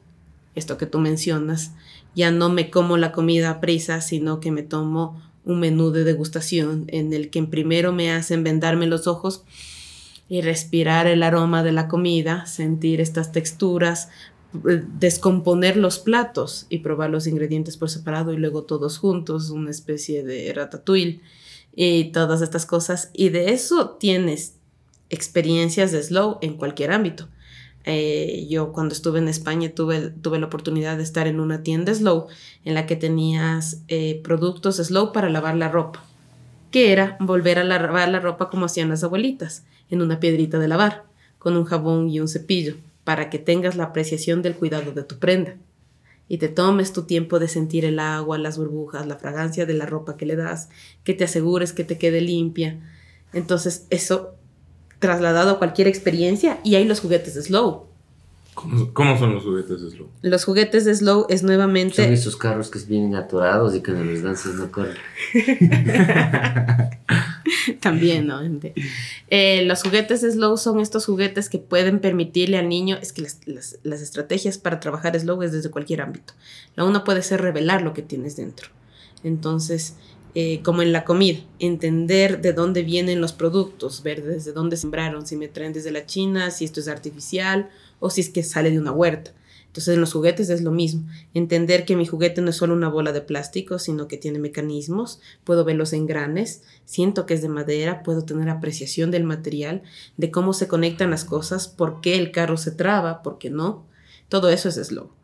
esto que tú mencionas. Ya no me como la comida a prisa, sino que me tomo un menú de degustación en el que primero me hacen vendarme los ojos y respirar el aroma de la comida, sentir estas texturas, descomponer los platos y probar los ingredientes por separado y luego todos juntos, una especie de ratatouille y todas estas cosas. Y de eso tienes experiencias de slow en cualquier ámbito. Eh, yo cuando estuve en España tuve, tuve la oportunidad de estar en una tienda slow en la que tenías eh, productos slow para lavar la ropa, que era volver a lavar la ropa como hacían las abuelitas, en una piedrita de lavar, con un jabón y un cepillo, para que tengas la apreciación del cuidado de tu prenda y te tomes tu tiempo de sentir el agua, las burbujas, la fragancia de la ropa que le das, que te asegures que te quede limpia. Entonces eso trasladado a cualquier experiencia y hay los juguetes de Slow. ¿Cómo, son los juguetes de Slow? Los juguetes de Slow es nuevamente... Son esos carros que vienen atorados y que en los danzas no corren. También, ¿no? Eh, los juguetes de Slow son estos juguetes que pueden permitirle al niño, es que las, las, las estrategias para trabajar Slow es desde cualquier ámbito. La una puede ser revelar lo que tienes dentro. Entonces, eh, como en la comida, entender de dónde vienen los productos, ver desde dónde sembraron, si me traen desde la China, si esto es artificial o si es que sale de una huerta. Entonces en los juguetes es lo mismo, entender que mi juguete no es solo una bola de plástico, sino que tiene mecanismos, puedo ver los engranes, siento que es de madera, puedo tener apreciación del material, de cómo se conectan las cosas, por qué el carro se traba, por qué no. Todo eso es slow.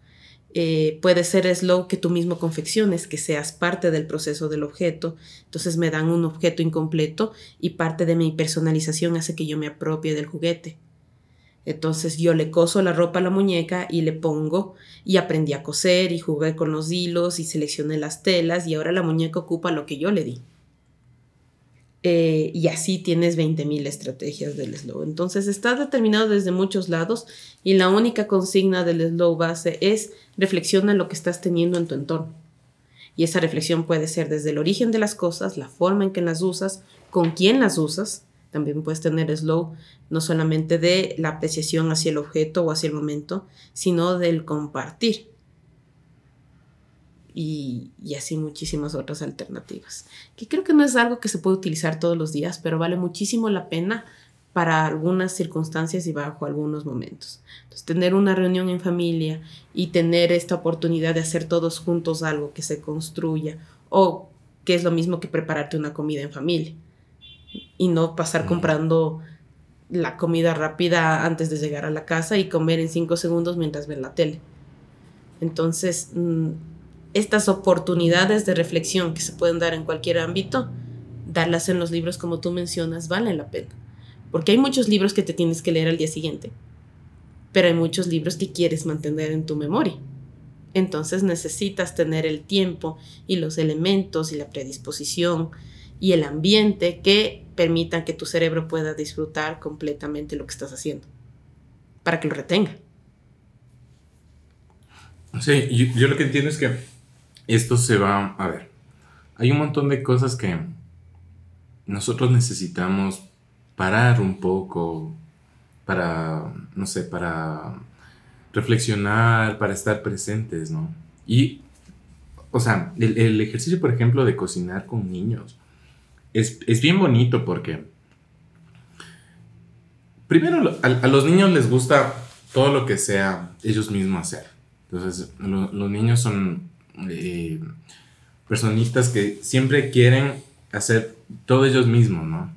Eh, puede ser slow que tú mismo confecciones, que seas parte del proceso del objeto. Entonces me dan un objeto incompleto y parte de mi personalización hace que yo me apropie del juguete. Entonces yo le coso la ropa a la muñeca y le pongo y aprendí a coser y jugué con los hilos y seleccioné las telas y ahora la muñeca ocupa lo que yo le di. Eh, y así tienes 20.000 estrategias del slow. Entonces está determinado desde muchos lados y la única consigna del slow base es reflexiona lo que estás teniendo en tu entorno. Y esa reflexión puede ser desde el origen de las cosas, la forma en que las usas, con quién las usas. También puedes tener slow no solamente de la apreciación hacia el objeto o hacia el momento, sino del compartir y, así muchísimas otras alternativas. Que creo que no es algo que se puede utilizar todos los días, pero vale muchísimo la pena para algunas circunstancias y bajo algunos momentos. Entonces, tener una reunión en familia y tener esta oportunidad de hacer todos juntos algo que se construya o que es lo mismo que prepararte una comida en familia y no pasar comprando la comida rápida antes de llegar a la casa y comer en cinco segundos mientras ven la tele. Entonces, mm, estas oportunidades de reflexión que se pueden dar en cualquier ámbito, darlas en los libros como tú mencionas, vale la pena. Porque hay muchos libros que te tienes que leer al día siguiente, pero hay muchos libros que quieres mantener en tu memoria. Entonces necesitas tener el tiempo y los elementos y la predisposición y el ambiente que permitan que tu cerebro pueda disfrutar completamente lo que estás haciendo, para que lo retenga. Sí, yo, lo que entiendo es que esto se va, a ver, hay un montón de cosas que nosotros necesitamos parar un poco para, no sé, para reflexionar, para estar presentes, ¿no? Y, o sea, el, el ejercicio, por ejemplo, de cocinar con niños es, es bien bonito porque, primero, a, a los niños les gusta todo lo que sea ellos mismos hacer. Entonces, lo- los niños son eh, personitas que siempre quieren hacer todo ellos mismos, ¿no?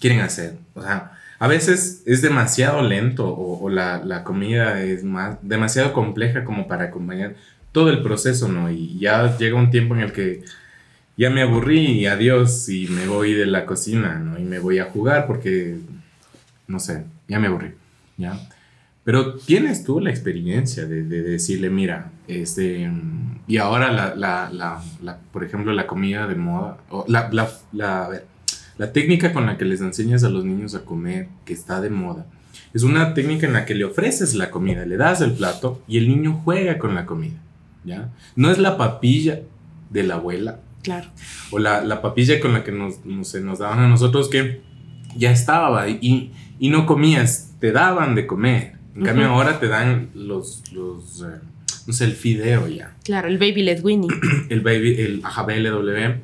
Quieren hacer. O sea, a veces es demasiado lento o, la, la comida es más, demasiado compleja como para acompañar todo el proceso, ¿no? Y ya llega un tiempo en el que ya me aburrí y adiós y me voy de la cocina, ¿no? Y me voy a jugar porque, no sé, ya me aburrí, ¿ya? Pero tienes tú la experiencia de decirle, mira, este, y ahora la, la, la, la- por ejemplo, la comida de moda, o la, la, la, a ver, la técnica con la que les enseñas a los niños a comer, que está de moda, es una técnica en la que le ofreces la comida, le das el plato y el niño juega con la comida, ¿ya? No es la papilla de la abuela, Claro. o la, la papilla con la que nos, no sé, nos daban a nosotros que ya estaba y, y no comías, te daban de comer. En cambio ahora te dan los, los eh, no sé, el fideo ya, Claro, el baby led Winnie. el baby, el ajá, BLW.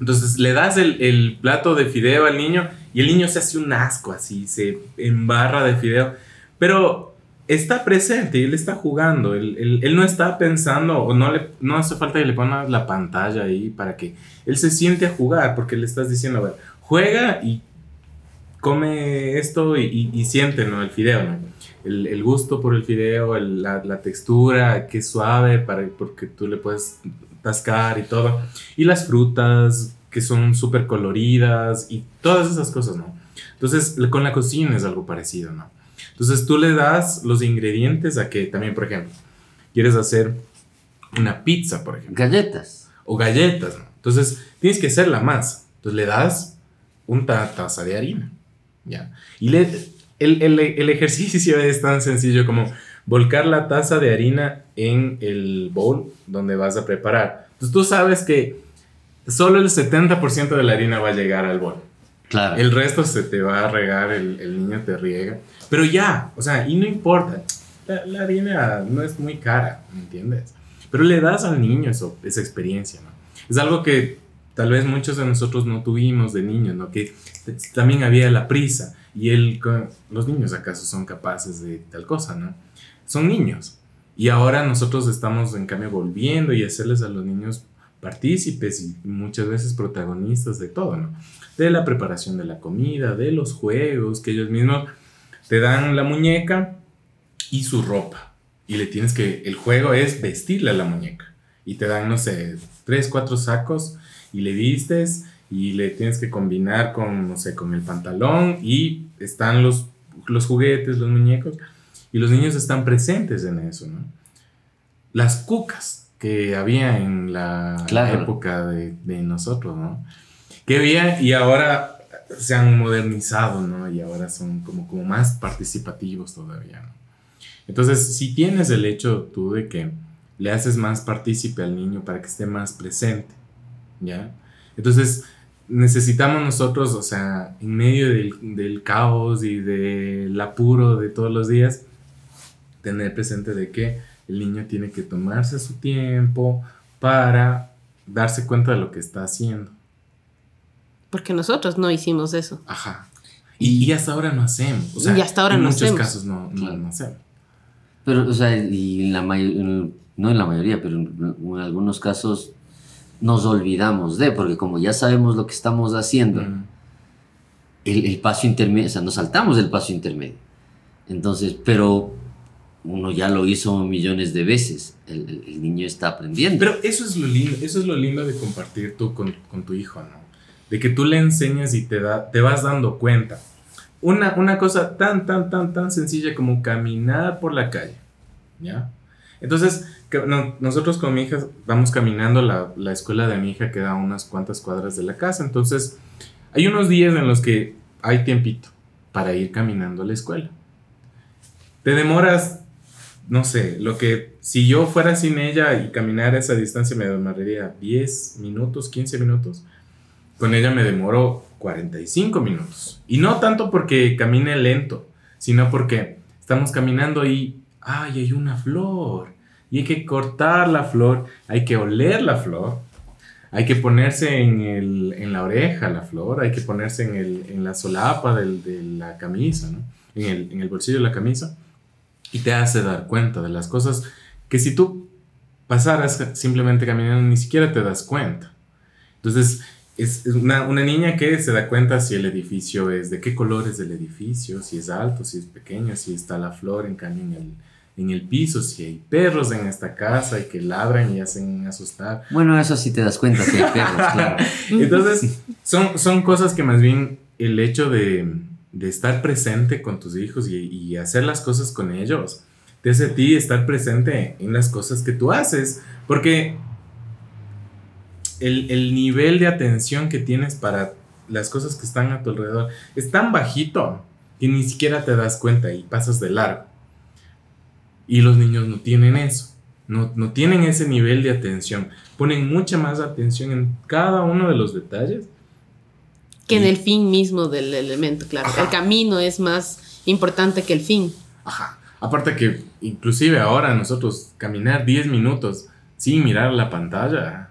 Entonces le das el, el plato de fideo al niño y el niño se hace un asco así, se embarra de fideo, pero está presente y él está jugando, él, él- él no está pensando o no, le, no hace falta que le pongas la pantalla ahí para que él se siente a jugar porque le estás diciendo, a ver, juega y come esto y, y- y siente, ¿no? El fideo, ¿no? El, el gusto por el fideo, el- la, la textura, que es suave, para, porque tú le puedes tascar y todo. Y las frutas, que son súper coloridas y todas esas cosas, ¿no? Entonces, con la cocina es algo parecido, ¿no? Entonces, tú le das los ingredientes a que también, por ejemplo, quieres hacer una pizza, por ejemplo Galletas. o galletas, ¿no? Entonces, tienes que hacer la masa. Entonces, le das una taza de harina, ¿ya? Y le, el, el- el ejercicio es tan sencillo como volcar la taza de harina en el bowl donde vas a preparar. Entonces, tú sabes que solo el 70% de la harina va a llegar al bol. Claro. El resto se te va a regar, el, el niño te riega. Pero ya, o sea, y no importa. La, la harina no es muy cara, ¿me entiendes? Pero le das al niño eso, esa experiencia, ¿no? Es algo que tal vez muchos de nosotros no tuvimos de niños, ¿no? Que también había la prisa. Y él, los niños acaso son capaces de tal cosa, ¿no? Son niños. Y ahora nosotros estamos en cambio volviendo y hacerles a los niños partícipes y muchas veces protagonistas de todo, ¿no? De la preparación de la comida, de los juegos, que ellos mismos te dan la muñeca y su ropa. Y le tienes que, el juego es vestirle a la muñeca. Y te dan, no sé, tres, cuatro sacos y le vistes y le tienes que combinar con, no sé, con el pantalón y están los, los juguetes, los muñecos. Y los niños están presentes en eso, ¿no? Las cucas que había en la Claro. época de, de nosotros, ¿no? Que había y ahora se han modernizado, ¿no? Y ahora son como, como más participativos todavía, ¿no? Entonces, si tienes el hecho tú de que le haces más partícipe al niño para que esté más presente, ¿ya? Entonces, necesitamos nosotros, o sea, en medio del, del caos y del apuro de todos los días, tener presente de que el niño tiene que tomarse su tiempo para darse cuenta de lo que está haciendo. Porque nosotros no hicimos eso. Ajá. Y, y hasta ahora no hacemos. O sea, Y hasta ahora en no muchos hacemos. casos no, no, no hacemos. Pero, o sea, y en la mayoría, no en la mayoría, pero en, en algunos casos nos olvidamos de, porque como ya sabemos lo que estamos haciendo, Mm. el, el paso intermedio, o sea, nos saltamos el paso intermedio. Entonces, pero uno ya lo hizo millones de veces, el, niño está aprendiendo. Pero eso es lo lindo, eso es lo lindo de compartir tú con, con tu hijo, ¿no? De que tú le enseñas y te, da, te vas dando cuenta. Una, una cosa tan, tan, tan, tan sencilla como caminar por la calle, ¿ya? Entonces, no- nosotros con mi hija vamos caminando, la, la escuela de mi hija queda a unas cuantas cuadras de la casa, entonces hay unos días en los que hay tiempito para ir caminando a la escuela. Te demoras no sé, lo que si yo fuera sin ella y caminara esa distancia me demoraría 10 minutos, 15 minutos. Con ella me demoro 45 minutos. Y no tanto porque camine lento, sino porque estamos caminando y ay, hay una flor. Y hay que cortar la flor, hay que oler la flor, hay que ponerse en, el, en la oreja la flor, hay que ponerse en, el, en la solapa del- de la camisa, ¿no? en, el, en el bolsillo de la camisa. Y te hace dar cuenta de las cosas que si tú pasaras simplemente caminando ni siquiera te das cuenta. Entonces, es una, una niña que se da cuenta si el edificio es, de qué color es el edificio, si es alto, si es pequeño, si está la flor en cambio en el, en el piso, si hay perros en esta casa y que ladran y hacen asustar. Bueno, eso sí te das cuenta si hay perros, claro. Entonces, son, son cosas que más bien el hecho de, de estar presente con tus hijos y, y hacer las cosas con ellos, te hace a ti estar presente en las cosas que tú haces, porque el, el nivel de atención que tienes para las cosas que están a tu alrededor es tan bajito que ni siquiera te das cuenta y pasas de largo. Y los niños no tienen eso. No, no tienen ese nivel de atención. Ponen mucha más atención en cada uno de los detalles. Que en el fin mismo del elemento, claro. Ajá. El camino es más importante que el fin. Ajá. Aparte que inclusive ahora nosotros caminar 10 minutos sin mirar la pantalla.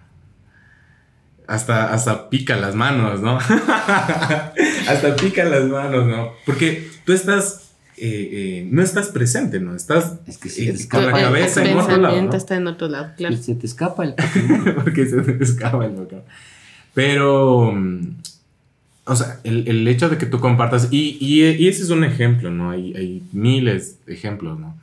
Hasta, hasta pica las manos, ¿no? hasta pica las manos, ¿no? Porque tú estás, eh, eh, no estás presente, ¿no? Estás Es que sí, eh, es con la el, cabeza el en otro lado, ¿no? está en otro lado, claro. Se te escapa el porque se te escapa el loco. Pero, mm, o sea, el, el hecho de que tú compartas, y, y- y ese es un ejemplo, ¿no? Hay, hay miles de ejemplos, ¿no?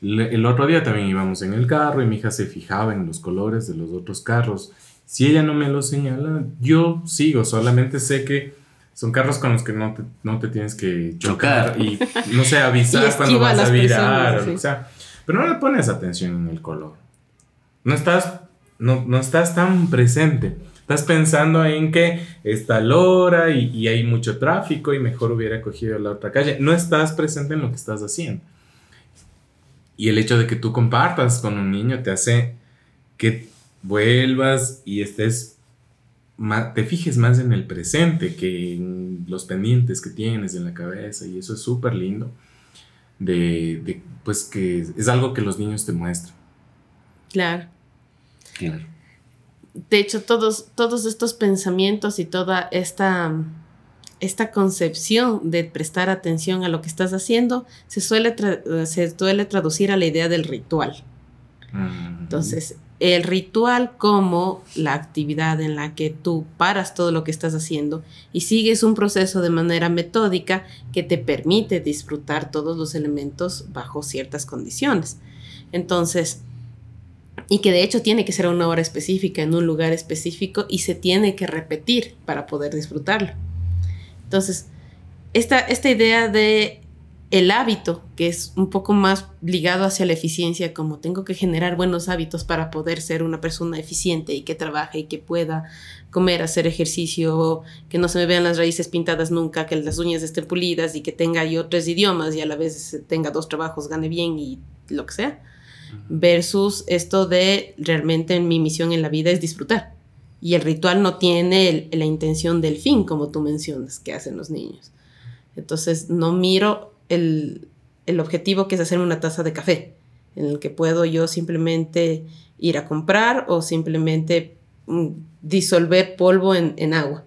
Le- El otro día también íbamos en el carro y mi hija se fijaba en los colores de los otros carros. Si ella no me lo señala, yo sigo, solamente sé que son carros con los que no te, no te tienes que chocar, Chocar. y, no sé, avisar cuando vas a virar, personas, o lo sí. que sea. Pero no le pones atención en el color. No estás, no, no estás tan presente. Estás pensando en que está la hora y, y hay mucho tráfico y mejor hubiera cogido la otra calle. No estás presente en lo que estás haciendo. Y el hecho de que tú compartas con un niño te hace que vuelvas y estés te fijes más en el presente que en los pendientes que tienes en la cabeza y eso es súper lindo de, de, pues que es algo que los niños te muestran. Claro. Claro. De hecho, todos, todos estos pensamientos y toda esta, esta concepción de prestar atención a lo que estás haciendo se suele, tra- se suele traducir a la idea del ritual. Entonces, el ritual como la actividad en la que tú paras todo lo que estás haciendo y sigues un proceso de manera metódica que te permite disfrutar todos los elementos bajo ciertas condiciones. Entonces, y que de hecho tiene que ser a una hora específica, en un lugar específico y se tiene que repetir para poder disfrutarlo. Entonces, esta, esta idea de el hábito, que es un poco más ligado hacia la eficiencia, como tengo que generar buenos hábitos para poder ser una persona eficiente y que trabaje y que pueda comer, hacer ejercicio, que no se me vean las raíces pintadas nunca, que las uñas estén pulidas y que tenga yo tres idiomas y a la vez tenga dos trabajos, gane bien y lo que sea, versus esto de realmente mi misión en la vida es disfrutar. Y el ritual no tiene el- la intención del fin, como tú mencionas, que hacen los niños. Entonces no miro el, el objetivo que es hacer una taza de café, en el que puedo yo simplemente ir a comprar o simplemente mm, disolver polvo en, en agua,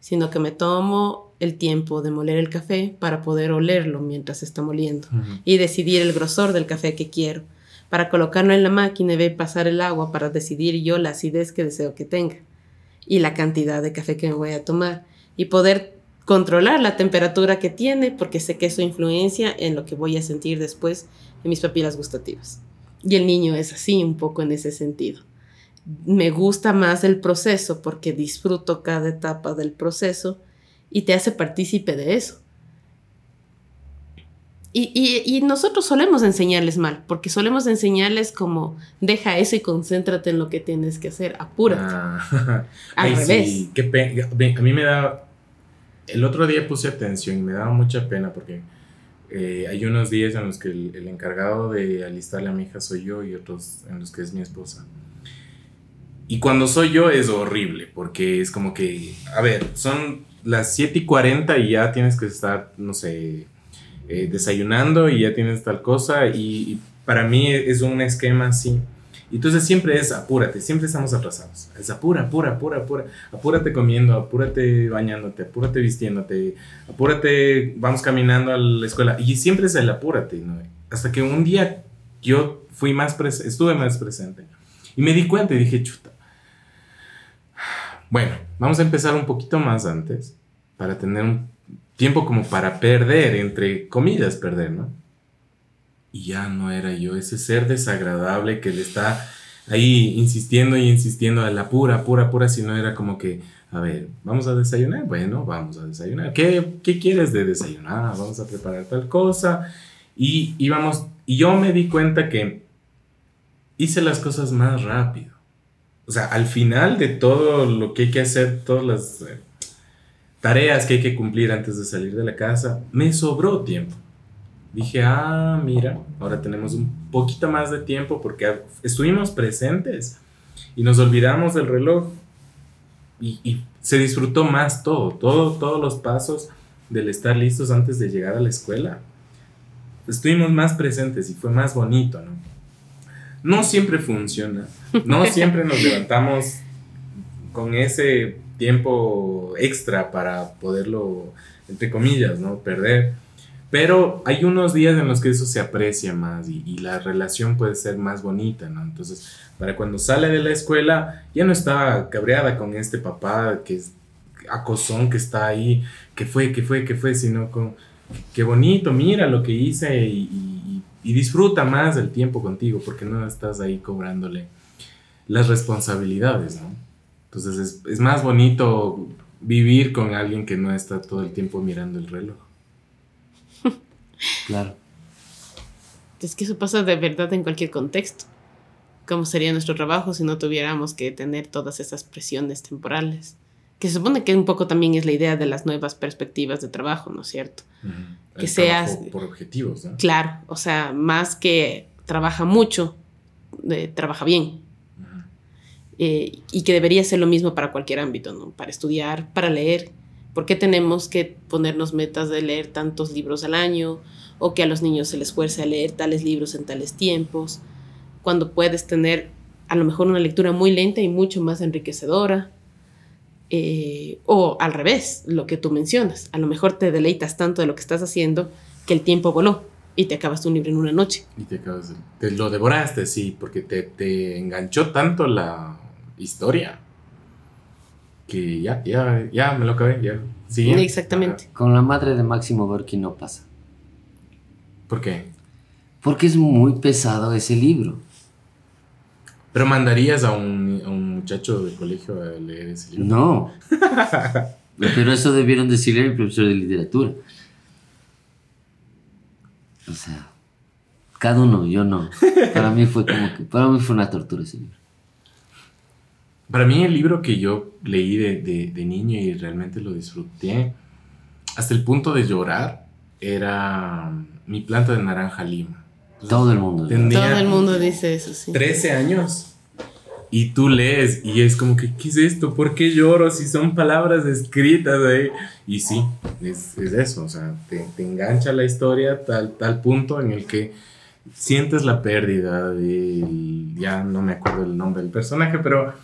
sino que me tomo el tiempo de moler el café para poder olerlo mientras se está moliendo y decidir el grosor del café que quiero, para colocarlo en la máquina y ver pasar el agua para decidir yo la acidez que deseo que tenga y la cantidad de café que me voy a tomar y poder controlar la temperatura que tiene porque sé que eso influencia en lo que voy a sentir después en mis papilas gustativas. Y el niño es así un poco en ese sentido. Me gusta más el proceso porque disfruto cada etapa del proceso y te hace partícipe de eso. Y, y- y nosotros solemos enseñarles mal, porque solemos enseñarles como deja eso y concéntrate en lo que tienes que hacer, apúrate. Ah, Al ay, revés. sí, qué A mí me da. El otro día puse atención y me daba mucha pena porque eh, hay unos días en los que el, el encargado de alistarle a mi hija soy yo y otros en los que es mi esposa. Y cuando soy yo es horrible porque es como que, a ver, son las 7 y 40 y ya tienes que estar, no sé, eh, desayunando y ya tienes tal cosa y, y para mí es un esquema así. Entonces siempre es apúrate, siempre estamos atrasados. Es apura, apura, apura, apura. Apúrate comiendo, apúrate bañándote, apúrate vistiéndote, apúrate, vamos caminando a la escuela. Y siempre es el apúrate, ¿no? Hasta que un día yo fui más estuve más presente. Y me di cuenta y dije, chuta. Bueno, vamos a empezar un poquito más antes para tener un tiempo como para perder, entre comillas, perder, ¿no? Y ya no era yo ese ser desagradable que le está ahí insistiendo y insistiendo a la pura, pura, pura, sino era como que, a ver, vamos a desayunar, bueno, vamos a desayunar. ¿Qué, qué quieres de desayunar? Vamos a preparar tal cosa. Y íbamos, y yo me di cuenta que hice las cosas más rápido. O sea, al final de todo lo que hay que hacer, todas las eh, tareas que hay que cumplir antes de salir de la casa, me sobró tiempo. Dije, ah, mira, ahora tenemos un poquito más de tiempo porque estuvimos presentes y nos olvidamos del reloj y, y se disfrutó más todo, todo, todos los pasos del estar listos antes de llegar a la escuela. Estuvimos más presentes y fue más bonito, ¿no? No siempre funciona, no siempre nos levantamos con ese tiempo extra para poderlo, entre comillas, ¿no? Perder. Pero hay unos días en los que eso se aprecia más y, y, la relación puede ser más bonita, ¿no? Entonces, para cuando sale de la escuela, ya no está cabreada con este papá que es acosón que está ahí, que fue, que fue, que fue, sino con, qué bonito, mira lo que hice y, disfruta más del tiempo contigo porque no estás ahí cobrándole las responsabilidades, ¿no? Entonces es, es, más bonito vivir con alguien que no está todo el tiempo mirando el reloj. Claro. Es que eso pasa de verdad en cualquier contexto. ¿Cómo sería nuestro trabajo si no tuviéramos que tener todas esas presiones temporales? Que se supone que un poco también es la idea de las nuevas perspectivas de trabajo, ¿no es cierto? Uh -huh. Que seas... Por objetivos, ¿no? Claro, o sea, más que trabaja mucho, eh, trabaja bien. Eh, y que debería ser lo mismo para cualquier ámbito, ¿no? Para estudiar, para leer. ¿Por qué tenemos que ponernos metas de leer tantos libros al año? O que a los niños se les fuerce a leer tales libros en tales tiempos, cuando puedes tener a lo mejor una lectura muy lenta y mucho más enriquecedora. Eh, o al revés, lo que tú mencionas. A lo mejor te deleitas tanto de lo que estás haciendo que el tiempo voló y te acabas un libro en una noche. Y te acabas, te lo devoraste, sí, porque te, te enganchó tanto la, historia. Que ya, ya, ya me lo acabé, ya. Siguiente. Exactamente. Con la madre de Máximo Gorky no pasa. ¿Por qué? Porque es muy pesado ese libro. ¿Pero mandarías a un, a un muchacho de colegio a leer ese libro? No. Pero eso debieron decirle al profesor de literatura. O sea, cada uno, yo no. Para mí fue como que, para mí fue una tortura ese libro. Para mí el libro que yo leí de, de, de, niño y realmente lo disfruté hasta el punto de llorar era Mi planta de naranja lima. Todo el mundo. Todo el mundo dice eso, sí. 13 años. Y tú lees y es como que, ¿qué es esto? ¿Por qué lloro si son palabras escritas ahí? Y sí, es, es eso, o sea, te, te, engancha la historia tal, tal punto en el que sientes la pérdida de, ya no me acuerdo el nombre del personaje, pero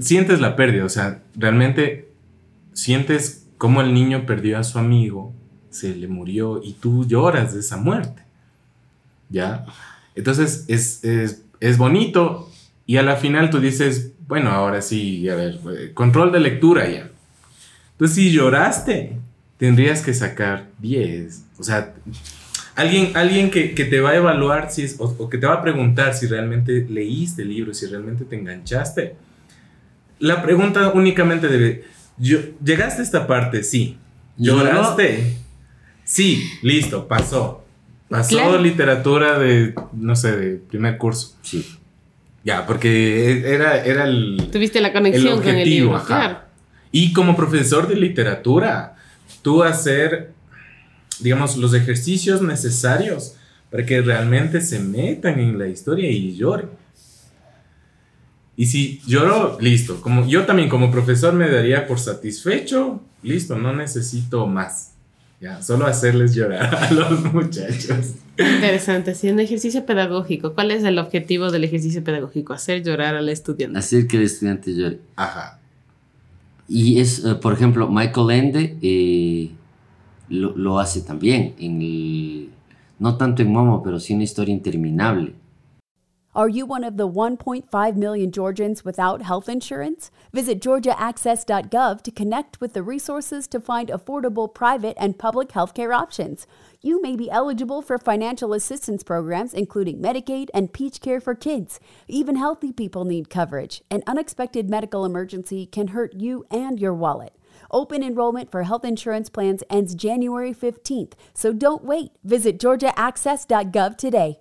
sientes la pérdida, o sea, realmente sientes cómo el niño perdió a su amigo, se le murió y tú lloras de esa muerte. ¿Ya? Entonces es, es, es bonito y a la final tú dices, bueno, ahora sí, a ver, control de lectura ya. Entonces si lloraste, tendrías que sacar 10. O sea, alguien, alguien que, que te va a evaluar si o, o que te va a preguntar si realmente leíste el libro, si realmente te enganchaste la pregunta únicamente debe, yo, ¿llegaste a esta parte? Sí. ¿Lloraste? Sí, listo, pasó. Pasó claro. literatura de, no sé, de primer curso. Sí. Ya, porque era, era el... Tuviste la conexión el objetivo, con el libro, ajá. claro. Y como profesor de literatura, tú hacer, digamos, los ejercicios necesarios para que realmente se metan en la historia y lloren. Y si lloro, listo. Como, yo también como profesor me daría por satisfecho, listo, no necesito más. Ya, solo hacerles llorar a los muchachos. Interesante, sí, un ejercicio pedagógico. ¿Cuál es el objetivo del ejercicio pedagógico? Hacer llorar al estudiante. Hacer que el estudiante llore. Ajá. Y es, eh, por ejemplo, Michael Ende eh, lo, lo hace también. En el, no tanto en Momo, pero sí una historia interminable. Are you one of the 1.5 million Georgians without health insurance? Visit georgiaaccess.gov to connect with the resources to find affordable private and public healthcare options. You may be eligible for financial assistance programs including Medicaid and Peach Care for Kids. Even healthy people need coverage. An unexpected medical emergency can hurt you and your wallet. Open enrollment for health insurance plans ends January 15th, so don't wait. Visit georgiaaccess.gov today.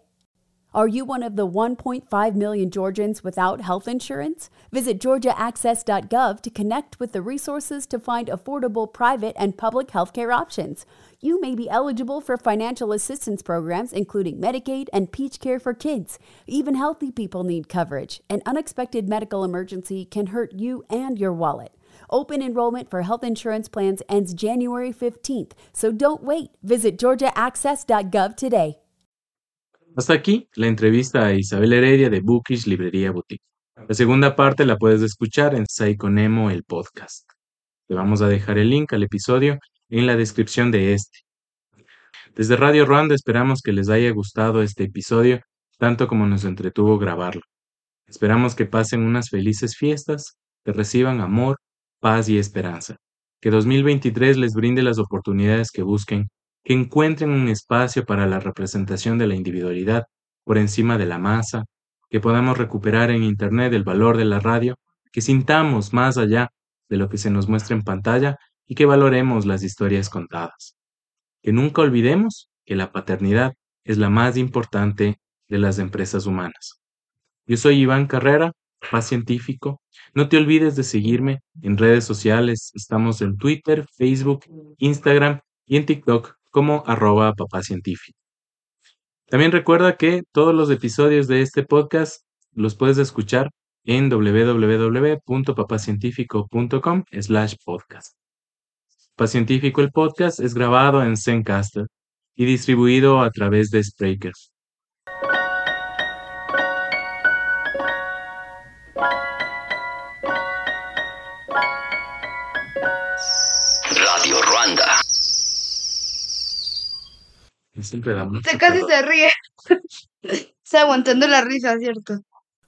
Are you one of the 1.5 million Georgians without health insurance? Visit georgiaaccess.gov to connect with the resources to find affordable private and public healthcare options. You may be eligible for financial assistance programs including Medicaid and Peach Care for Kids. Even healthy people need coverage. An unexpected medical emergency can hurt you and your wallet. Open enrollment for health insurance plans ends January 15th, so don't wait. Visit georgiaaccess.gov today. Hasta aquí la entrevista a Isabel Heredia de Bookish Librería Boutique. La segunda parte la puedes escuchar en Psychonemo el podcast. Te vamos a dejar el link al episodio en la descripción de este. Desde Radio Ruanda esperamos que les haya gustado este episodio tanto como nos entretuvo grabarlo. Esperamos que pasen unas felices fiestas, que reciban amor, paz y esperanza. Que 2023 les brinde las oportunidades que busquen que encuentren un espacio para la representación de la individualidad por encima de la masa, que podamos recuperar en Internet el valor de la radio, que sintamos más allá de lo que se nos muestra en pantalla y que valoremos las historias contadas. Que nunca olvidemos que la paternidad es la más importante de las empresas humanas. Yo soy Iván Carrera, paz científico. No te olvides de seguirme en redes sociales. Estamos en Twitter, Facebook, Instagram y en TikTok como arroba papacientífico. También recuerda que todos los episodios de este podcast los puedes escuchar en www.papacientifico.com slash podcast. Pacientífico el podcast es grabado en Zencaster y distribuido a través de Spreaker. Siempre casi se ríe. Está aguantando la risa, ¿cierto?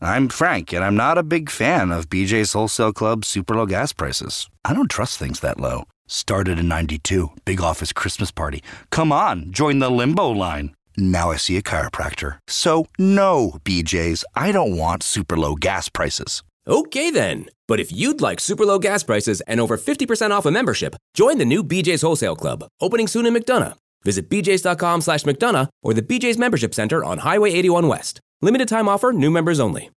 I'm Frank, and I'm not a big fan of BJ's Wholesale Club's super low gas prices. I don't trust things that low. Started in 92, big office Christmas party. Come on, join the limbo line. Now I see a chiropractor. So, no, BJ's, I don't want super low gas prices. Okay then. But if you'd like super low gas prices and over 50% off a membership, join the new BJ's Wholesale Club, opening soon in McDonough. Visit bjs.com slash McDonough or the BJ's Membership Center on Highway 81 West. Limited time offer, new members only.